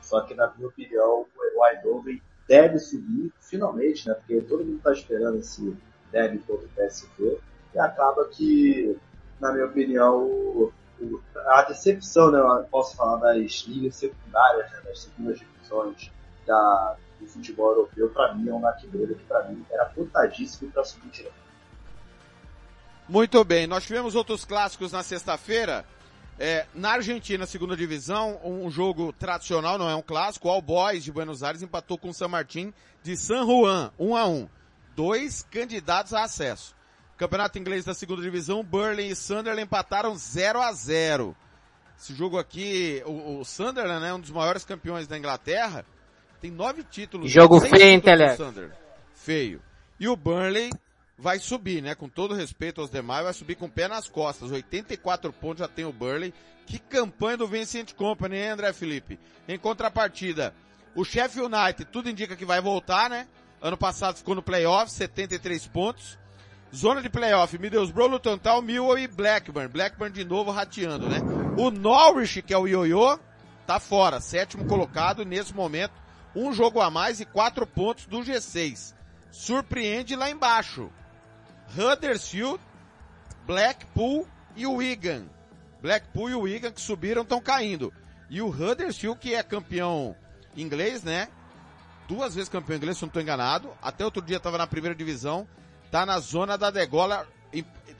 Só que, na minha opinião, o Eindhoven deve subir, finalmente, né? Porque todo mundo está esperando esse derby contra o PSV. E acaba que, na minha opinião, a decepção, né? Eu posso falar das ligas secundárias, né, das segundas divisões da, do futebol europeu, para mim é um Naqueira que, para mim, era cotadíssimo para subir direto. Muito bem, nós tivemos outros clássicos na sexta-feira. É, na Argentina, segunda divisão, um jogo tradicional, não é um clássico. O All Boys de Buenos Aires empatou com o San Martín de San Juan, 1 um a 1 um. Dois candidatos a acesso. Campeonato inglês da segunda divisão, Burley e Sunderland empataram 0 a 0 Esse jogo aqui, o, o Sunderland, né, um dos maiores campeões da Inglaterra, tem nove títulos. Jogo feio, hein, Tele? Feio. E o Burnley vai subir, né? Com todo respeito aos demais, vai subir com o pé nas costas. 84 pontos já tem o Burley. Que campanha do Vincent Company, hein, André Felipe? Em contrapartida, o Sheffield United, tudo indica que vai voltar, né? Ano passado ficou no playoff, 73 pontos. Zona de playoff, Middlesbrough, Luton Town, Millwall e Blackburn. Blackburn de novo rateando, né? O Norwich, que é o ioiô, tá fora, sétimo colocado nesse momento. Um jogo a mais e quatro pontos do G6. Surpreende lá embaixo. Huddersfield, Blackpool e Wigan. Blackpool e Wigan que subiram estão caindo. E o Huddersfield, que é campeão inglês, né? Duas vezes campeão inglês, se não estou enganado. Até outro dia estava na primeira divisão. Tá na zona da degola.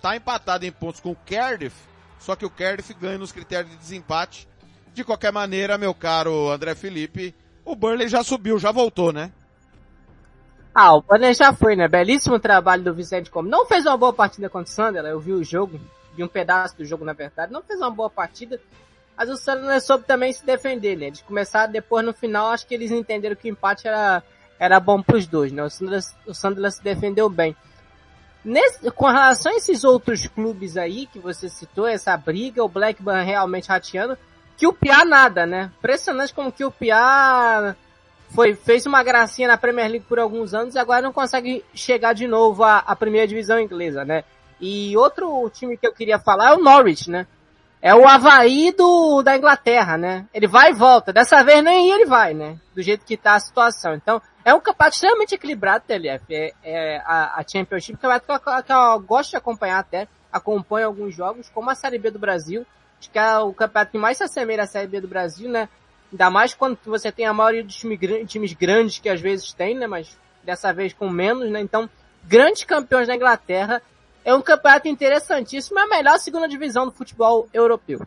Tá empatado em pontos com o Cardiff. Só que o Cardiff ganha nos critérios de desempate. De qualquer maneira, meu caro André Felipe, o Burnley já subiu, já voltou, né? Ah, o Burnley já foi, né? Belíssimo trabalho do Vicente Como. Não fez uma boa partida contra o Sunderland, eu vi o jogo, vi um pedaço do jogo na verdade. Não fez uma boa partida, mas o Sunderland soube também se defender, né? De começar depois no final, acho que eles entenderam que o empate era, era bom pros dois, né? O Sunderland, o Sunderland se defendeu bem. Nesse, com relação a esses outros clubes aí que você citou, essa briga, o Blackburn realmente rateando, que o Pia nada, né? Impressionante como que o Pia foi, fez uma gracinha na Premier League por alguns anos e agora não consegue chegar de novo à, à primeira divisão inglesa, né? E outro time que eu queria falar é o Norwich, né? É o Havaí do, da Inglaterra, né? Ele vai e volta. Dessa vez nem ele vai, né? Do jeito que tá a situação. Então, é um campeonato extremamente equilibrado, TLF. É, é a, a Championship, que, é eu, que eu gosto de acompanhar até. Acompanho alguns jogos, como a Série B do Brasil. Acho que é o campeonato que mais se assemelha à Série B do Brasil, né? Ainda mais quando você tem a maioria dos time, times grandes que às vezes tem, né? Mas dessa vez com menos, né? Então, grandes campeões da Inglaterra é um campeonato interessantíssimo, é a melhor segunda divisão do futebol europeu.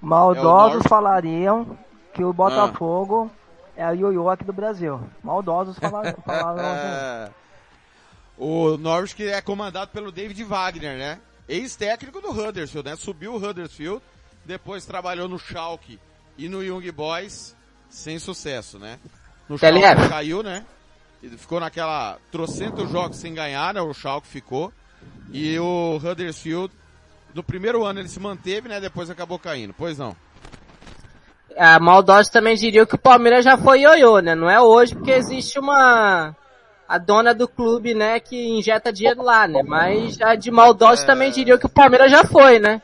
Maldosos é falariam que o Botafogo ah. é a ioiô aqui do Brasil. Maldosos falaram. falaram o Norwich que é comandado pelo David Wagner, né? Ex-técnico do Huddersfield, né? Subiu o Huddersfield, depois trabalhou no Schalke e no Young Boys, sem sucesso, né? No Schalke caiu, né? Ficou naquela trocentos jogos sem ganhar, né? O Schalke ficou. E o Huddersfield, no primeiro ano ele se manteve, né? Depois acabou caindo. Pois não. A Maldosa também diria que o Palmeiras já foi ioiô, né? Não é hoje porque existe uma a dona do clube, né, que injeta dinheiro lá, né? Mas a de Maldosa é... também diria que o Palmeiras já foi, né?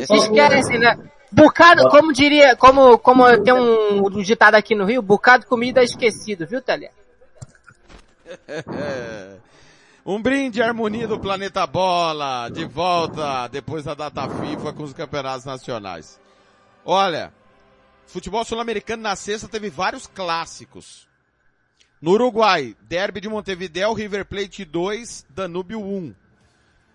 Se esquecem, né? Bocado, como diria, como, como tem um, um ditado aqui no Rio, bocado comida esquecido, viu, Thalia? um brinde à harmonia do planeta bola, de volta depois da data FIFA com os campeonatos nacionais. Olha, futebol sul-americano na sexta teve vários clássicos. No Uruguai, Derby de Montevideo, River Plate 2, Danúbio 1.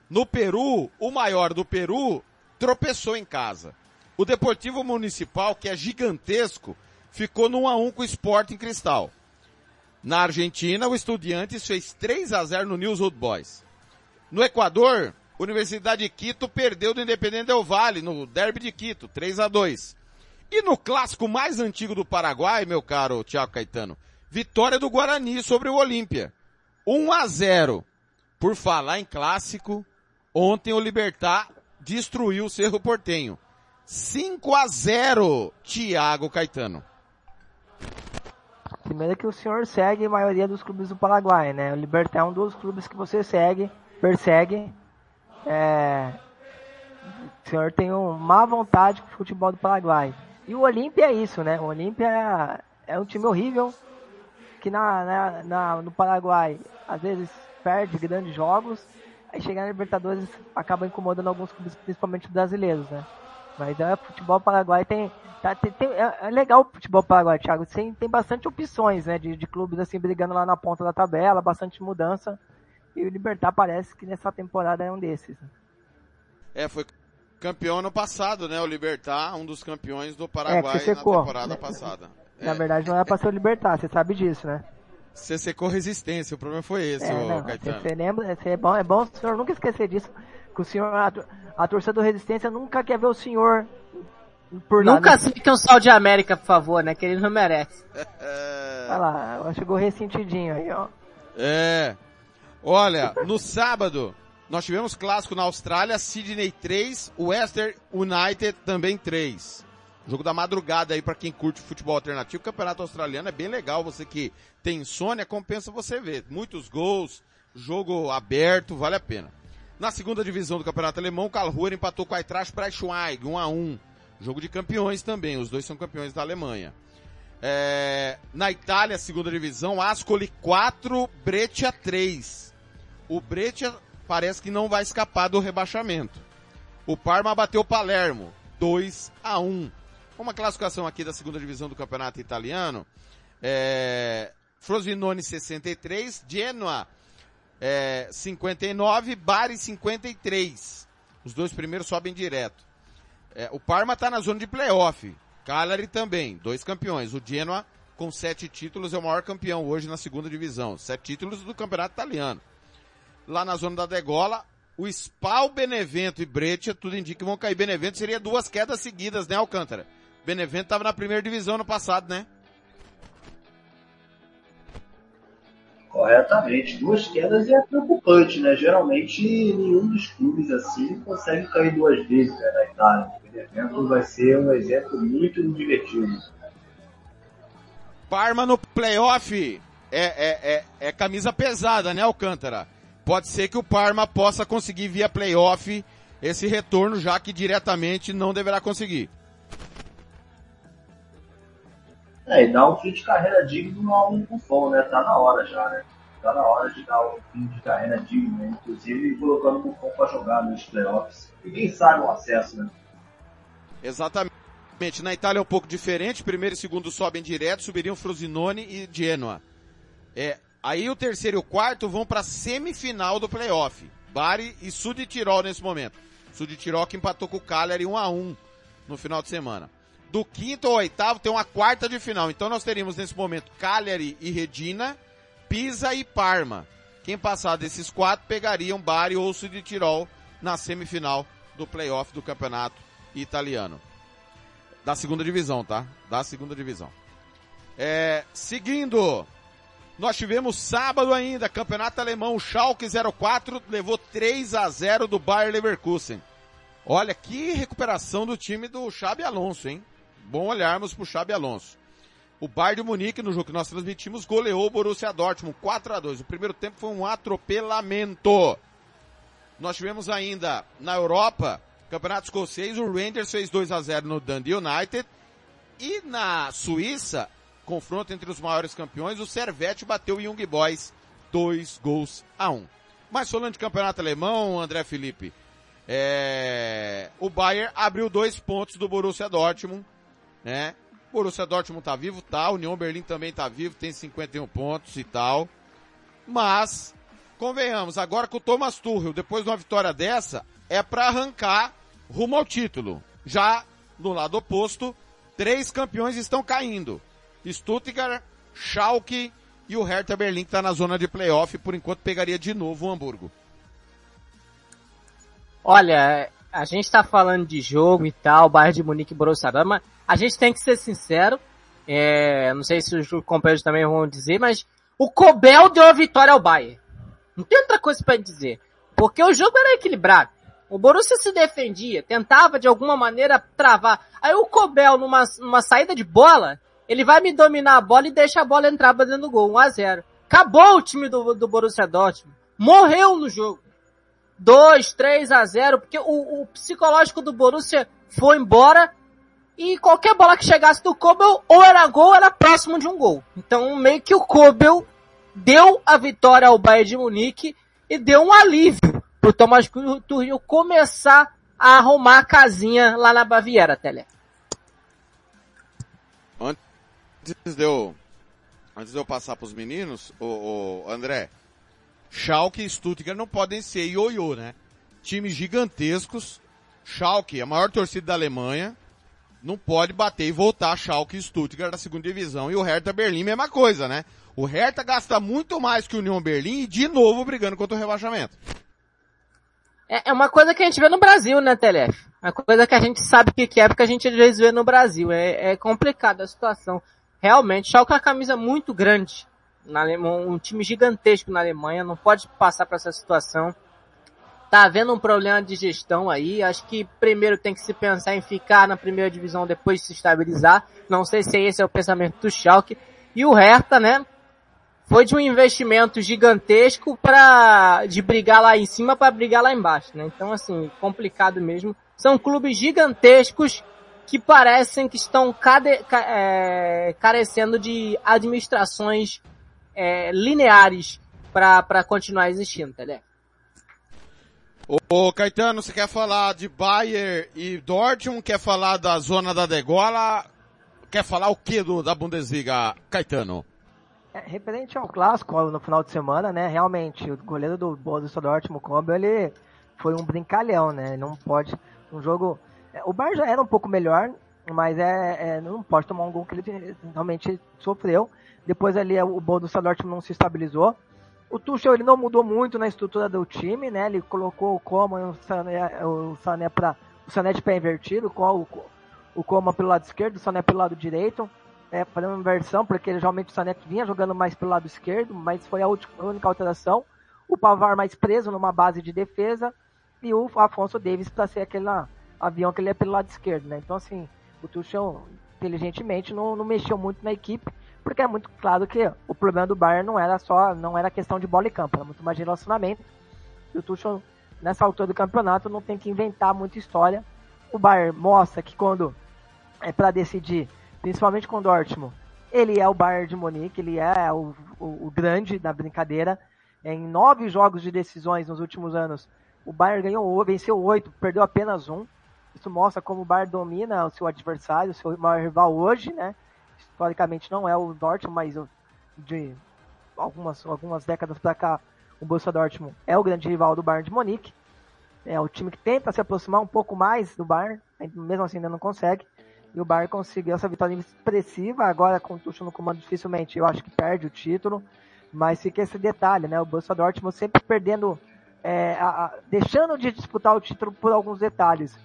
No Peru, o maior do Peru tropeçou em casa. O Deportivo Municipal, que é gigantesco, ficou no 1 a 1 com o Sporting Cristal. Na Argentina, o Estudiantes fez 3 a 0 no News Old Boys. No Equador, Universidade de Quito perdeu do Independente Del Valle no Derby de Quito, 3 a 2. E no clássico mais antigo do Paraguai, meu caro Thiago Caetano, vitória do Guarani sobre o Olímpia. 1 a 0. Por falar em clássico, ontem o Libertar destruiu o Cerro Portenho. 5 a 0, Thiago Caetano. Primeiro que o senhor segue a maioria dos clubes do Paraguai, né? O Libertar é um dos clubes que você segue, persegue. É... O senhor tem uma má vontade com o futebol do Paraguai. E o Olímpia é isso, né? O Olímpia é, é um time horrível, que na, na, na, no Paraguai às vezes perde grandes jogos, aí chegar na Libertadores acaba incomodando alguns clubes, principalmente brasileiros, né? Mas é, futebol paraguai tem, Tá, tem, tem, é, é, legal o futebol paraguai, Thiago. Tem, tem bastante opções, né? De, de clubes assim brigando lá na ponta da tabela, bastante mudança. E o Libertar parece que nessa temporada é um desses. É, foi campeão ano passado, né? O Libertar, um dos campeões do Paraguai é, na temporada passada. Na é. verdade não era pra ser o Libertar, você sabe disso, né? Você secou resistência, o problema foi esse, é, não, Caetano. Você lembra, é bom, é bom o senhor nunca esquecer disso, que o senhor, a, a torcida do Resistência nunca quer ver o senhor por Nunca citem o Sol de América, por favor, né? Que ele não merece. Olha lá, chegou ressentidinho aí, ó. É. Olha, no sábado, nós tivemos clássico na Austrália, Sydney 3, Western United também 3. Jogo da madrugada aí para quem curte futebol alternativo. O campeonato australiano é bem legal. Você que tem insônia, compensa você ver. Muitos gols, jogo aberto, vale a pena. Na segunda divisão do campeonato alemão, Karlsruhe empatou com a Eintracht Braunschweig, 1 a 1 Jogo de campeões também, os dois são campeões da Alemanha. É, na Itália, segunda divisão, Ascoli 4, Breccia 3. O Breccia parece que não vai escapar do rebaixamento. O Parma bateu o Palermo, 2 a 1 uma classificação aqui da segunda divisão do campeonato italiano, é, Frosinone 63, Genoa é, 59, Bari 53. Os dois primeiros sobem direto. É, o Parma está na zona de playoff. Cagliari também, dois campeões. O Genoa, com sete títulos, é o maior campeão hoje na segunda divisão. Sete títulos do campeonato italiano. Lá na zona da degola, o Spal, Benevento e Breccia, tudo indica que vão cair. Benevento seria duas quedas seguidas, né, Alcântara? Benevento estava na primeira divisão no passado, né? Corretamente. Duas quedas é preocupante, né? Geralmente nenhum dos clubes assim consegue cair duas vezes né, na Itália. O Benevento vai ser um exemplo muito divertido. Parma no playoff é, é, é, é camisa pesada, né, Alcântara? Pode ser que o Parma possa conseguir via playoff esse retorno, já que diretamente não deverá conseguir. É, e dar um fim de carreira digno ao Buffon, né? Tá na hora já, né? Tá na hora de dar um fim de carreira digno, né? Inclusive colocando o Buffon pra jogar nos playoffs. E quem sabe o acesso, né? Exatamente. Na Itália é um pouco diferente. Primeiro e segundo sobem direto, subiriam Frosinone e Genoa. É, aí o terceiro e o quarto vão para semifinal do playoff. Bari e Sud Tirol nesse momento. Sud Tirol que empatou com o Cagliari 1 a 1 no final de semana do quinto ao oitavo tem uma quarta de final. Então nós teríamos nesse momento Cagliari e Redina, Pisa e Parma. Quem passar desses quatro pegariam Bari ou Sul de Tirol na semifinal do playoff do campeonato italiano. Da segunda divisão, tá? Da segunda divisão. É, seguindo, nós tivemos sábado ainda, campeonato alemão, Schalke 04 levou 3 a 0 do Bayer Leverkusen. Olha que recuperação do time do Xabi Alonso, hein? Bom olharmos para o Xabi Alonso. O Bayern de Munique, no jogo que nós transmitimos, goleou o Borussia Dortmund 4 a 2 O primeiro tempo foi um atropelamento. Nós tivemos ainda na Europa, Campeonato Escocês, o Rangers fez 2 a 0 no Dundee United. E na Suíça, confronto entre os maiores campeões, o Servette bateu o Young Boys 2 gols a 1. Mas falando de campeonato alemão, André Felipe, é... o Bayern abriu dois pontos do Borussia Dortmund né? Borussia Dortmund tá vivo, tá. União Berlim também tá vivo, tem 51 pontos e tal. Mas, convenhamos, agora com o Thomas Tuchel, depois de uma vitória dessa, é para arrancar rumo ao título. Já no lado oposto, três campeões estão caindo. Stuttgart, Schalke e o Hertha Berlim que tá na zona de playoff, por enquanto pegaria de novo o Hamburgo. Olha, a gente tá falando de jogo e tal, Bayern de Munique e Borussia Dortmund, a gente tem que ser sincero, é, não sei se os companheiros também vão dizer, mas o Cobel deu a vitória ao Bayern. Não tem outra coisa para dizer. Porque o jogo era equilibrado. O Borussia se defendia, tentava de alguma maneira travar. Aí o Cobel, numa, numa saída de bola, ele vai me dominar a bola e deixa a bola entrar dentro do gol, 1 a 0 Acabou o time do, do Borussia Dortmund. Morreu no jogo. 2, 3 a 0 porque o, o psicológico do Borussia foi embora e qualquer bola que chegasse do Kobel, ou era gol, ou era próximo de um gol. Então, meio que o Kobel deu a vitória ao Bayern de Munique e deu um alívio pro Thomas Tuchel começar a arrumar a casinha lá na Baviera, Tele. Antes de eu, antes de eu passar pros meninos, o, o André, Schalke e Stuttgart não podem ser ioiô, né? Times gigantescos, Schalke, a maior torcida da Alemanha, não pode bater e voltar Schalke e Stuttgart da segunda divisão. E o Hertha Berlim, mesma coisa, né? O Hertha gasta muito mais que o União Berlim e de novo brigando contra o rebaixamento. É, é uma coisa que a gente vê no Brasil, né, Telef? É uma coisa que a gente sabe que é porque a gente às vezes vê no Brasil. É, é complicada a situação. Realmente, Schalke é uma camisa muito grande. Na Alemanha, um time gigantesco na Alemanha, não pode passar por essa situação. Tá havendo um problema de gestão aí. Acho que primeiro tem que se pensar em ficar na primeira divisão, depois se estabilizar. Não sei se esse é o pensamento do Schalke. E o Hertha, né? Foi de um investimento gigantesco para de brigar lá em cima para brigar lá embaixo, né? Então assim, complicado mesmo. São clubes gigantescos que parecem que estão cade, é, carecendo de administrações é, lineares para continuar existindo, tá ligado? Ô Caetano, você quer falar de Bayern e Dortmund? Quer falar da zona da degola? Quer falar o que do, da Bundesliga, Caetano? É, referente ao clássico no final de semana, né? Realmente, o goleiro do Borussia Dortmund, Kobe, ele foi um brincalhão, né? Não pode, um jogo, é, o Bayern já era um pouco melhor, mas é, é, não pode tomar um gol que ele realmente sofreu. Depois ali o Borussia Dortmund não se estabilizou. O Tuchel ele não mudou muito na estrutura do time, né? Ele colocou o Coman e o Sané, o Sané para o Sané de pé invertido, com o, o Coman pelo lado esquerdo, o Sané pelo lado direito, é, fazendo uma inversão, porque geralmente o Sané vinha jogando mais pelo lado esquerdo, mas foi a, última, a única alteração. O Pavar mais preso numa base de defesa e o Afonso Davis para ser aquele avião que ele é pelo lado esquerdo, né? Então assim, o Tuchel inteligentemente não, não mexeu muito na equipe porque é muito claro que o problema do Bayern não era só, não era questão de bola e campo, era muito mais de relacionamento. E o Tuchel, nessa altura do campeonato, não tem que inventar muita história. O Bayern mostra que quando é para decidir, principalmente com o Dortmund, ele é o Bayern de Munique, ele é o, o, o grande da brincadeira. Em nove jogos de decisões nos últimos anos, o Bayern ganhou, venceu oito, perdeu apenas um. Isso mostra como o Bayern domina o seu adversário, o seu maior rival hoje, né? Historicamente não é o Dortmund, mas de algumas, algumas décadas para cá, o Borussia Dortmund é o grande rival do Bayern de Munique. É o time que tenta se aproximar um pouco mais do Bayern, mesmo assim ainda não consegue. E o Bayern conseguiu essa vitória expressiva, agora com o Tuchel no comando dificilmente, eu acho que perde o título, mas fica esse detalhe, né? O Borussia Dortmund sempre perdendo, é, a, a, deixando de disputar o título por alguns detalhes.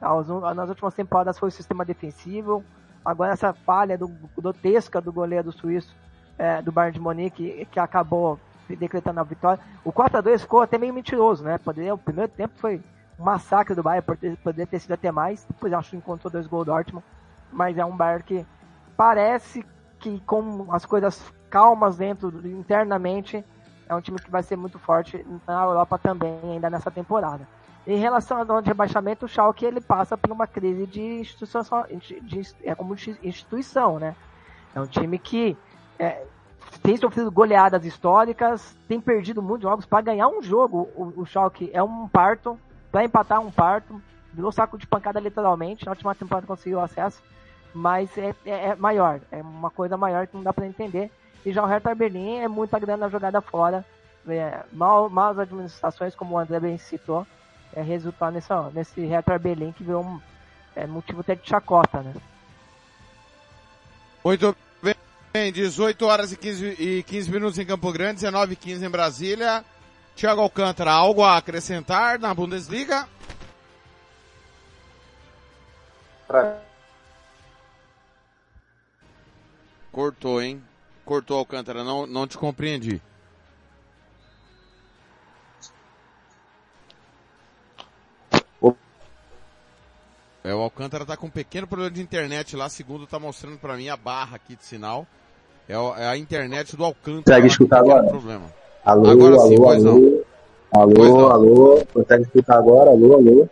Nas últimas temporadas foi o sistema defensivo, Agora essa falha do, grotesca do goleiro suíço é, do Bayern de Munique que acabou decretando a vitória. O 4 a 2 ficou até meio mentiroso, né? Poderia, o primeiro tempo foi um massacre do Bayern, poderia ter sido até mais. Depois acho que encontrou dois gols do Dortmund. Mas é um Bayern que parece que com as coisas calmas dentro, internamente, é um time que vai ser muito forte na Europa também, ainda nessa temporada. Em relação ao de rebaixamento, o Schalke ele passa por uma crise de instituição, de, de, é como instituição, né? É um time que é, tem sofrido goleadas históricas, tem perdido muitos jogos para ganhar um jogo. O, o Schalke é um parto, para empatar um parto, virou saco de pancada literalmente. Na última temporada conseguiu acesso, mas é, é, é maior, é uma coisa maior que não dá para entender. E já o Hertha Berlim é muita grana jogada fora, é, mal, mal administrações, como o André bem citou é, resultar nessa, nesse Retro Belém que virou um é, motivo até de chacota, né? Muito bem, 18 horas e 15, e 15 minutos em Campo Grande, 19 e 15 em Brasília. Thiago Alcântara, algo a acrescentar na Bundesliga? Pra... Cortou, hein? Cortou Alcântara, não, não te compreendi. É, o Alcântara tá com um pequeno problema de internet lá, segundo tá mostrando para mim a barra aqui de sinal. É, é a internet do Alcântara. Consegue escutar agora? Problema. Alô, agora alô, sim, alô, não. alô, alô, consegue escutar agora? Alô, alô?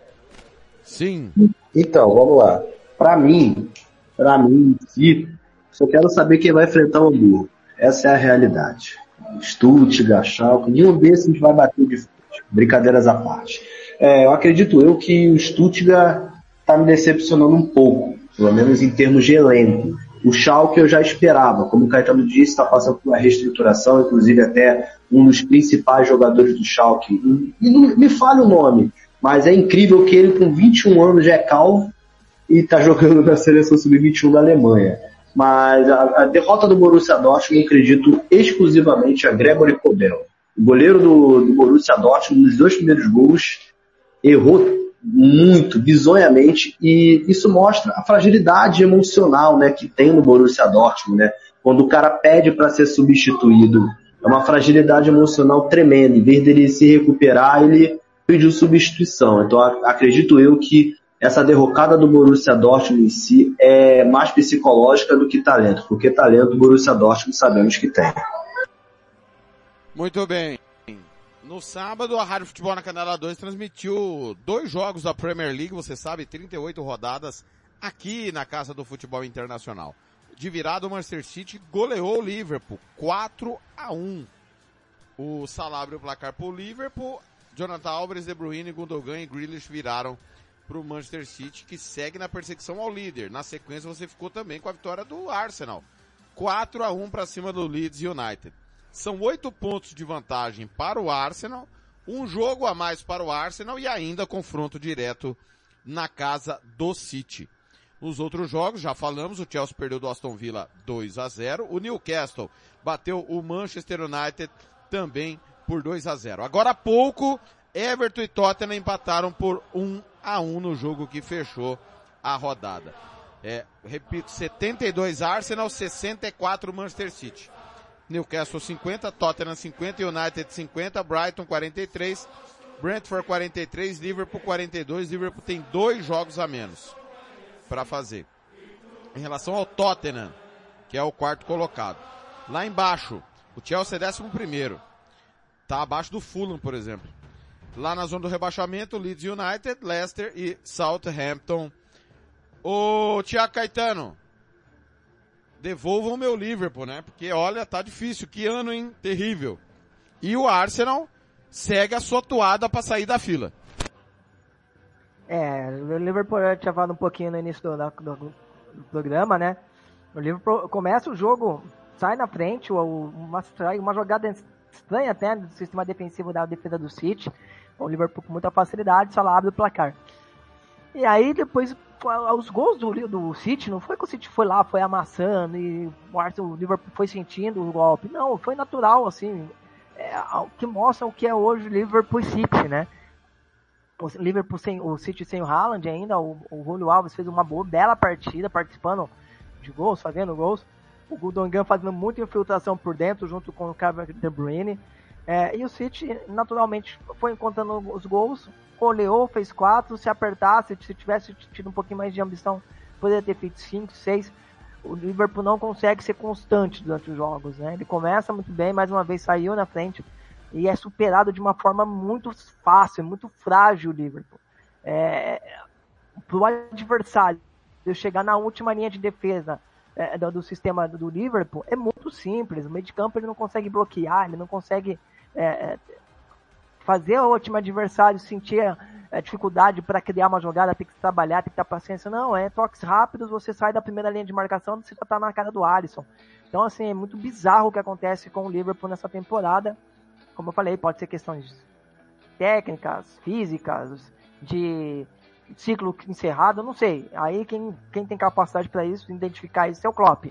Sim. Então, vamos lá. Para mim, para mim, se só quero saber quem vai enfrentar o Hamburgo. Essa é a realidade. Stuttgart, Schalke, nenhum desses vai bater de frente. Brincadeiras à parte. É, eu acredito eu que o Stuttgart está me decepcionando um pouco, pelo menos em termos de elenco. O Schalke eu já esperava, como o Caetano disse, está passando por uma reestruturação, inclusive até um dos principais jogadores do Schalke, e não me fale o nome, mas é incrível que ele com 21 anos já é calvo e está jogando na seleção sub-21 da Alemanha. Mas a, a, derrota do Borussia Dortmund eu acredito exclusivamente a Gregory Kobel. O goleiro do, do Borussia Dortmund, nos dois primeiros gols, errou muito, bizonhamente, e isso mostra a fragilidade emocional, né, que tem no Borussia Dortmund, né. Quando o cara pede para ser substituído, é uma fragilidade emocional tremenda. Em vez dele se recuperar, ele pediu substituição. Então acredito eu que essa derrocada do Borussia Dortmund em si é mais psicológica do que talento, porque talento o Borussia Dortmund sabemos que tem. Muito bem. No sábado, a Rádio Futebol na Canela 2 transmitiu dois jogos da Premier League, você sabe, 38 rodadas aqui na Casa do Futebol Internacional. De virada, o Manchester City goleou o Liverpool 4 a 1. O Salah abriu o placar para o Liverpool, Jonathan Alvarez, De Bruyne, Gundogan e Grealish viraram para o Manchester City, que segue na perseguição ao líder. Na sequência, você ficou também com a vitória do Arsenal. 4 a 1 para cima do Leeds United. São oito pontos de vantagem para o Arsenal, um jogo a mais para o Arsenal e ainda confronto direto na casa do City. Nos outros jogos, já falamos, o Chelsea perdeu do Aston Villa 2 a 0. O Newcastle bateu o Manchester United também por 2 a 0. Agora há pouco, Everton e Tottenham empataram por 1 a 1 no jogo que fechou a rodada. É, repito, 72 Arsenal, 64 Manchester City. Newcastle 50, Tottenham 50, United 50, Brighton 43, Brentford 43, Liverpool 42. Liverpool tem dois jogos a menos para fazer. Em relação ao Tottenham, que é o quarto colocado. Lá embaixo, o Chelsea é décimo primeiro. Tá abaixo do Fulham, por exemplo. Lá na zona do rebaixamento, Leeds United, Leicester e Southampton. Ô, Tiago Caetano, devolvam meu Liverpool, né? Porque olha, tá difícil. Que ano, hein? Terrível. E o Arsenal segue a sua toada para sair da fila. É, o Liverpool eu tinha falado um pouquinho no início do, do, do programa, né? O Liverpool começa o jogo, sai na frente, uma, uma jogada estranha até do sistema defensivo da defesa do City. O Liverpool com muita facilidade, só lá abre o placar. E aí depois os gols do, do City, não foi que o City foi lá, foi amassando e o, Arsenal, o Liverpool foi sentindo o golpe. Não, foi natural, assim. É, que mostra o que é hoje o Liverpool City, né? O Liverpool sem o City sem o Haaland ainda, o, o Julio Alves fez uma boa, bela partida, participando de gols, fazendo gols. O Gundogan fazendo muita infiltração por dentro, junto com o Kevin De Bruyne. É, e o City, naturalmente, foi encontrando os gols, oleou, fez quatro, se apertasse, se tivesse tido um pouquinho mais de ambição, poderia ter feito cinco, seis. O Liverpool não consegue ser constante durante os jogos, né? Ele começa muito bem, mais uma vez saiu na frente e é superado de uma forma muito fácil, muito frágil o Liverpool. É, para o adversário chegar na última linha de defesa é, do, do, sistema do Liverpool é muito simples. O meio de campo ele não consegue bloquear, ele não consegue é, é fazer o último adversário sentir a dificuldade para criar uma jogada, tem que trabalhar, tem que ter paciência. Não, é toques rápidos, você sai da primeira linha de marcação, você já tá na cara do Alisson. Então, assim, é muito bizarro o que acontece com o Liverpool nessa temporada. Como eu falei, pode ser questões técnicas, físicas, de ciclo encerrado, não sei. Aí quem, quem tem capacidade para isso, identificar isso é o Klopp.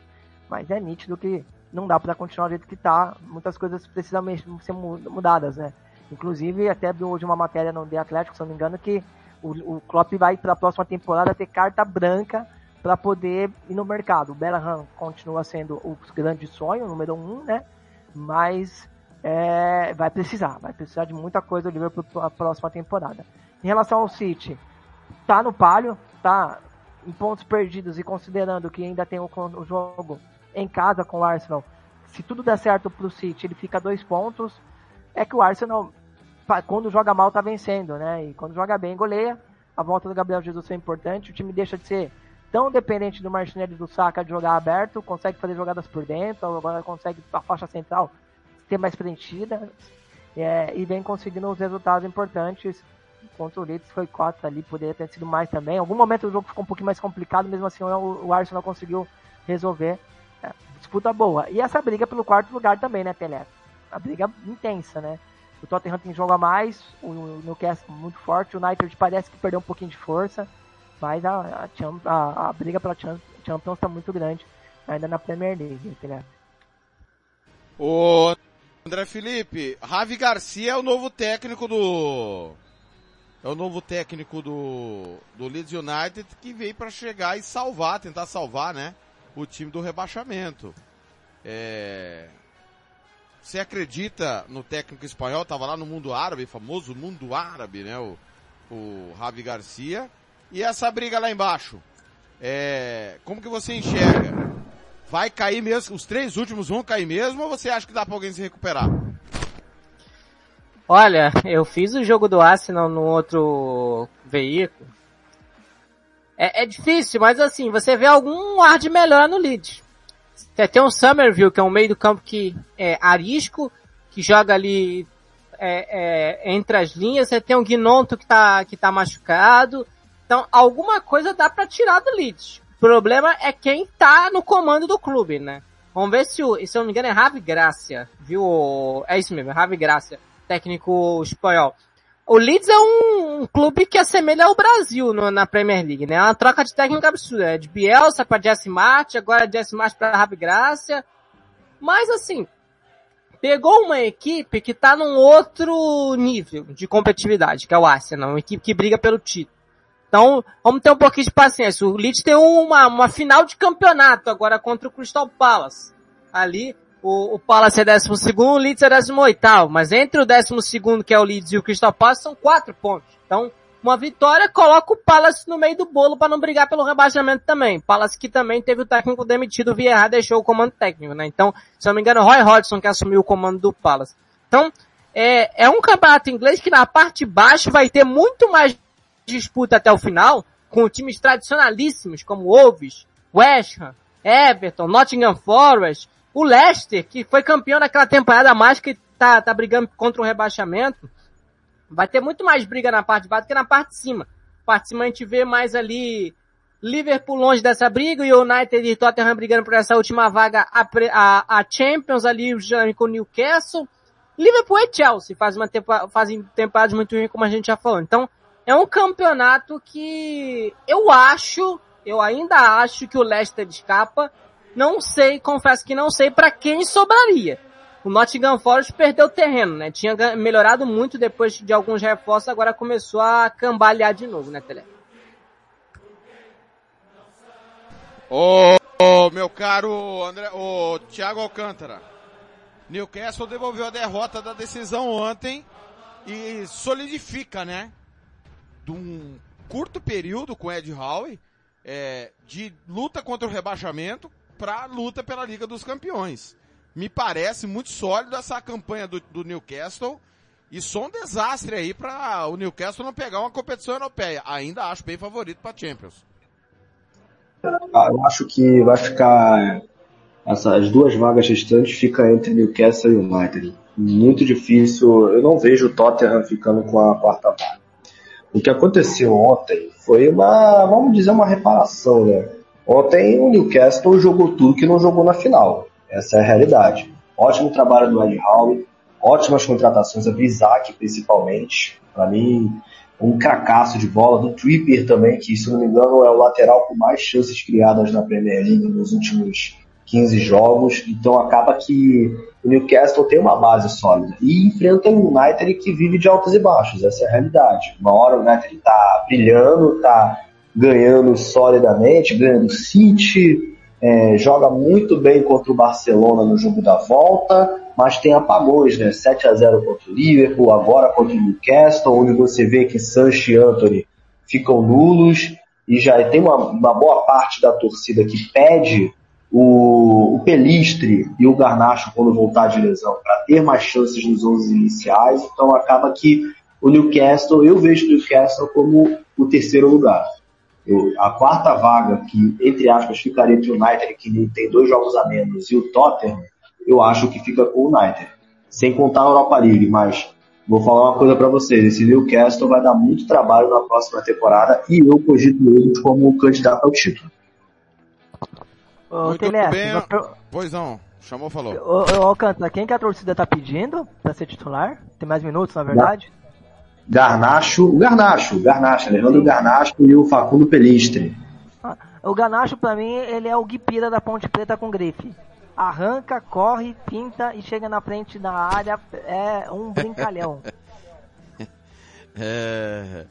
Mas é nítido que não dá para continuar do jeito que tá. Muitas coisas precisam ser mudadas, né? Inclusive, até vi hoje uma matéria no The Atlético, se não me engano, que o, o Klopp vai para a próxima temporada ter carta branca para poder ir no mercado. O Bellingham continua sendo o grande sonho, o número um, né? Mas é, vai precisar, vai precisar de muita coisa do Liverpool para a próxima temporada. Em relação ao City, tá no palio, tá em pontos perdidos e considerando que ainda tem o, o jogo em casa com o Arsenal, se tudo der certo para o City, ele fica dois pontos. É que o Arsenal quando joga mal tá vencendo, né? E quando joga bem, goleia. A volta do Gabriel Jesus é importante. O time deixa de ser tão dependente do Martinelli do Saka de jogar aberto, consegue fazer jogadas por dentro, agora consegue a faixa central ter mais preenchida é, e vem conseguindo os resultados importantes. Contra o Leeds foi 4 ali, poderia ter sido mais também. Em algum momento o jogo ficou um pouquinho mais complicado, mesmo assim o Arsenal conseguiu resolver. Disputa boa. E essa briga pelo quarto lugar também, né, Pelé? A briga intensa, né? O Tottenham tem jogo a mais, o Newcastle muito forte, o United parece que perdeu um pouquinho de força, mas a, a, a, a briga pela Champions está muito grande ainda na Premier League, Guilherme. O André Felipe, Ravi Garcia é o novo técnico do é o novo técnico do do Leeds United que veio para chegar e salvar, tentar salvar, né, o time do rebaixamento. É... Você acredita no técnico espanhol? Tava lá no mundo árabe, famoso mundo árabe, né? O, o Javi Garcia. E essa briga lá embaixo? É... Como que você enxerga? Vai cair mesmo? Os três últimos vão cair mesmo ou você acha que dá pra alguém se recuperar? Olha, eu fiz o jogo do Arsenal no outro veículo. É, é difícil, mas assim, você vê algum ar de melhor no Leeds. Você tem um Somerville, que é um meio do campo que é arisco, que joga ali é, é, entre as linhas. Você tem um Guinonto que tá, que tá machucado. Então, alguma coisa dá para tirar do Leeds. O problema é quem tá no comando do clube, né? Vamos ver se o, se eu não me engano é Ravi Gracia, viu? É isso mesmo, Ravi Gracia técnico espanhol. O Leeds é um, um clube que assemelha ao Brasil no, na Premier League, né? É uma troca de técnica absurda. É de Bielsa para Jesse Martin, agora Jesse Martin para Rabi Gracia. Mas assim, pegou uma equipe que tá num outro nível de competitividade, que é o Arsenal, uma equipe que briga pelo título. Então, vamos ter um pouquinho de paciência. O Leeds tem uma, uma final de campeonato agora contra o Crystal Palace. Ali, o, o Palace é 12 o Leeds é 18 mas entre o 12 que é o Leeds e o Crystal Palace são quatro pontos. Então, uma vitória coloca o Palace no meio do bolo para não brigar pelo rebaixamento também. Palace que também teve o técnico demitido, o Vieira deixou o comando técnico, né? Então, se não me engano, Roy Hodgson que assumiu o comando do Palace. Então, é, é um campeonato inglês que na parte de baixo vai ter muito mais disputa até o final, com times tradicionalíssimos como Wolves, West Ham, Everton, Nottingham Forest, o Leicester, que foi campeão naquela temporada mais que tá, tá brigando contra o rebaixamento, vai ter muito mais briga na parte de baixo que na parte de cima. Na parte de cima a gente vê mais ali Liverpool longe dessa briga e o United e Tottenham brigando por essa última vaga a, a, a Champions ali com o Newcastle. Liverpool e Chelsea faz uma temporada, fazem temporadas muito ruins como a gente já falou. Então, é um campeonato que eu acho, eu ainda acho que o Leicester escapa, não sei, confesso que não sei para quem sobraria. O Nottingham Forest perdeu terreno, né? Tinha melhorado muito depois de alguns reforços, agora começou a cambalear de novo, né, Tele? Ô, oh, meu caro André, o oh, Thiago Alcântara. Newcastle devolveu a derrota da decisão ontem e solidifica, né? De um curto período com Ed Howe, é, de luta contra o rebaixamento, para a luta pela Liga dos Campeões. Me parece muito sólido essa campanha do, do Newcastle e só um desastre aí para o Newcastle não pegar uma competição europeia. Ainda acho bem favorito para Champions. Ah, eu acho que vai ficar essas duas vagas restantes fica entre Newcastle e United. Muito difícil. Eu não vejo o Tottenham ficando com a quarta vaga. O que aconteceu ontem foi uma, vamos dizer, uma reparação, né? Ontem o Newcastle jogou tudo que não jogou na final. Essa é a realidade. Ótimo trabalho do Ed Howe, ótimas contratações, a Isaac principalmente. Para mim, um cracaço de bola. Do Tripper também, que se não me engano é o lateral com mais chances criadas na Premier League nos últimos 15 jogos. Então acaba que o Newcastle tem uma base sólida. E enfrenta um United que vive de altos e baixos. Essa é a realidade. Uma hora o United está brilhando, está ganhando solidamente, ganhando City, é, joga muito bem contra o Barcelona no jogo da volta, mas tem apagões, né? 7 a 0 contra o Liverpool, agora contra o Newcastle, onde você vê que Sancho e Anthony ficam nulos e já tem uma, uma boa parte da torcida que pede o, o Pelistre e o Garnacho quando voltar de lesão para ter mais chances nos 11 iniciais, então acaba que o Newcastle, eu vejo o Newcastle como o terceiro lugar. Eu, a quarta vaga, que entre aspas ficaria entre o United, que tem dois jogos a menos, e o Tottenham, eu acho que fica com o United. Sem contar a Europa League, mas vou falar uma coisa para vocês: esse Newcastle vai dar muito trabalho na próxima temporada e eu cogito ele como candidato ao título. Ô, muito Telef, bem. Pois não, chamou, falou. Ô, ô Alcântara, quem que a torcida tá pedindo para ser titular? Tem mais minutos, na verdade? Garnacho, o Garnacho, Garnacho, Alejandro Garnacho e o Facundo Pelistre. Ah, o Garnacho, para mim, ele é o Guipira da Ponte Preta com grife. Arranca, corre, pinta e chega na frente da área, é um brincalhão. é...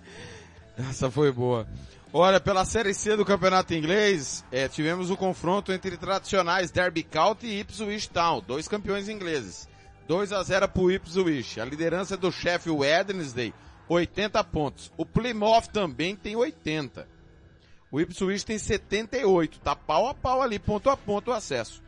Essa foi boa. Olha, pela Série C do Campeonato Inglês, é, tivemos o confronto entre tradicionais Derby County e Ipswich Town, dois campeões ingleses. 2 a 0 pro Ipswich. A liderança é do Sheffield Wednesday, 80 pontos. O Plymouth também tem 80. O Ipswich tem 78, tá pau a pau ali, ponto a ponto o acesso.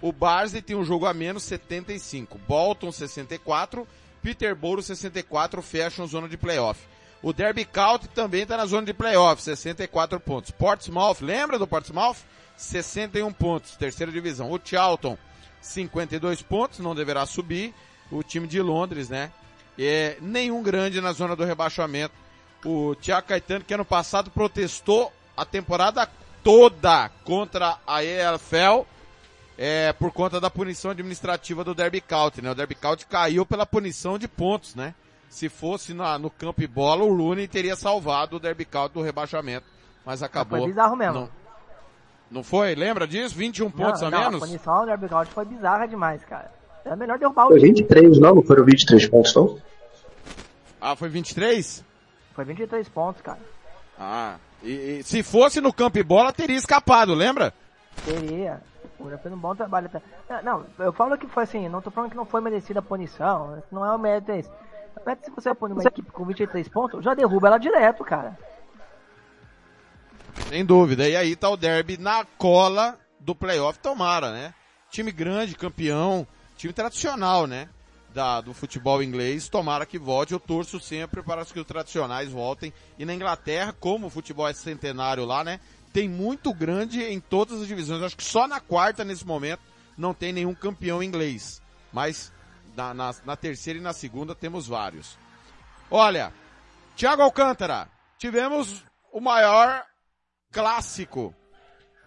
O Barnsley tem um jogo a menos, 75. Bolton 64, Peterborough 64 fecham zona de playoff. O Derby County também está na zona de playoff, 64 pontos. Portsmouth, lembra do Portsmouth? 61 pontos, terceira divisão. O Charlton, 52 pontos, não deverá subir. O time de Londres, né? É, nenhum grande na zona do rebaixamento. O Thiago Caetano, que ano passado protestou a temporada toda contra a EFL, é, por conta da punição administrativa do Derby County, né? O Derby County caiu pela punição de pontos, né? Se fosse na, no campo e bola, o Rooney teria salvado o Derby County do rebaixamento. Mas acabou. Foi bizarro mesmo. Não, não foi? Lembra disso? 21 pontos não, a não, menos? A punição do Derby County foi bizarra demais, cara. Era melhor derrubar o Foi 23, não? Não foram 23 pontos, não? Ah, foi 23? Foi 23 pontos, cara. Ah, e, e se fosse no campo e bola, teria escapado, lembra? Teria. O fez um bom trabalho. Não, eu falo que foi assim, não tô falando que não foi merecida a punição, não é o mérito esse. Mas se você punir uma equipe com 23 pontos, já derruba ela direto, cara. Sem dúvida. E aí tá o derby na cola do playoff, tomara, né? Time grande, campeão, time tradicional, né? Da, do futebol inglês, tomara que volte. Eu torço sempre para que os tradicionais voltem. E na Inglaterra, como o futebol é centenário lá, né? Tem muito grande em todas as divisões. Acho que só na quarta, nesse momento, não tem nenhum campeão inglês. Mas na, na, na terceira e na segunda temos vários. Olha, Thiago Alcântara, tivemos o maior clássico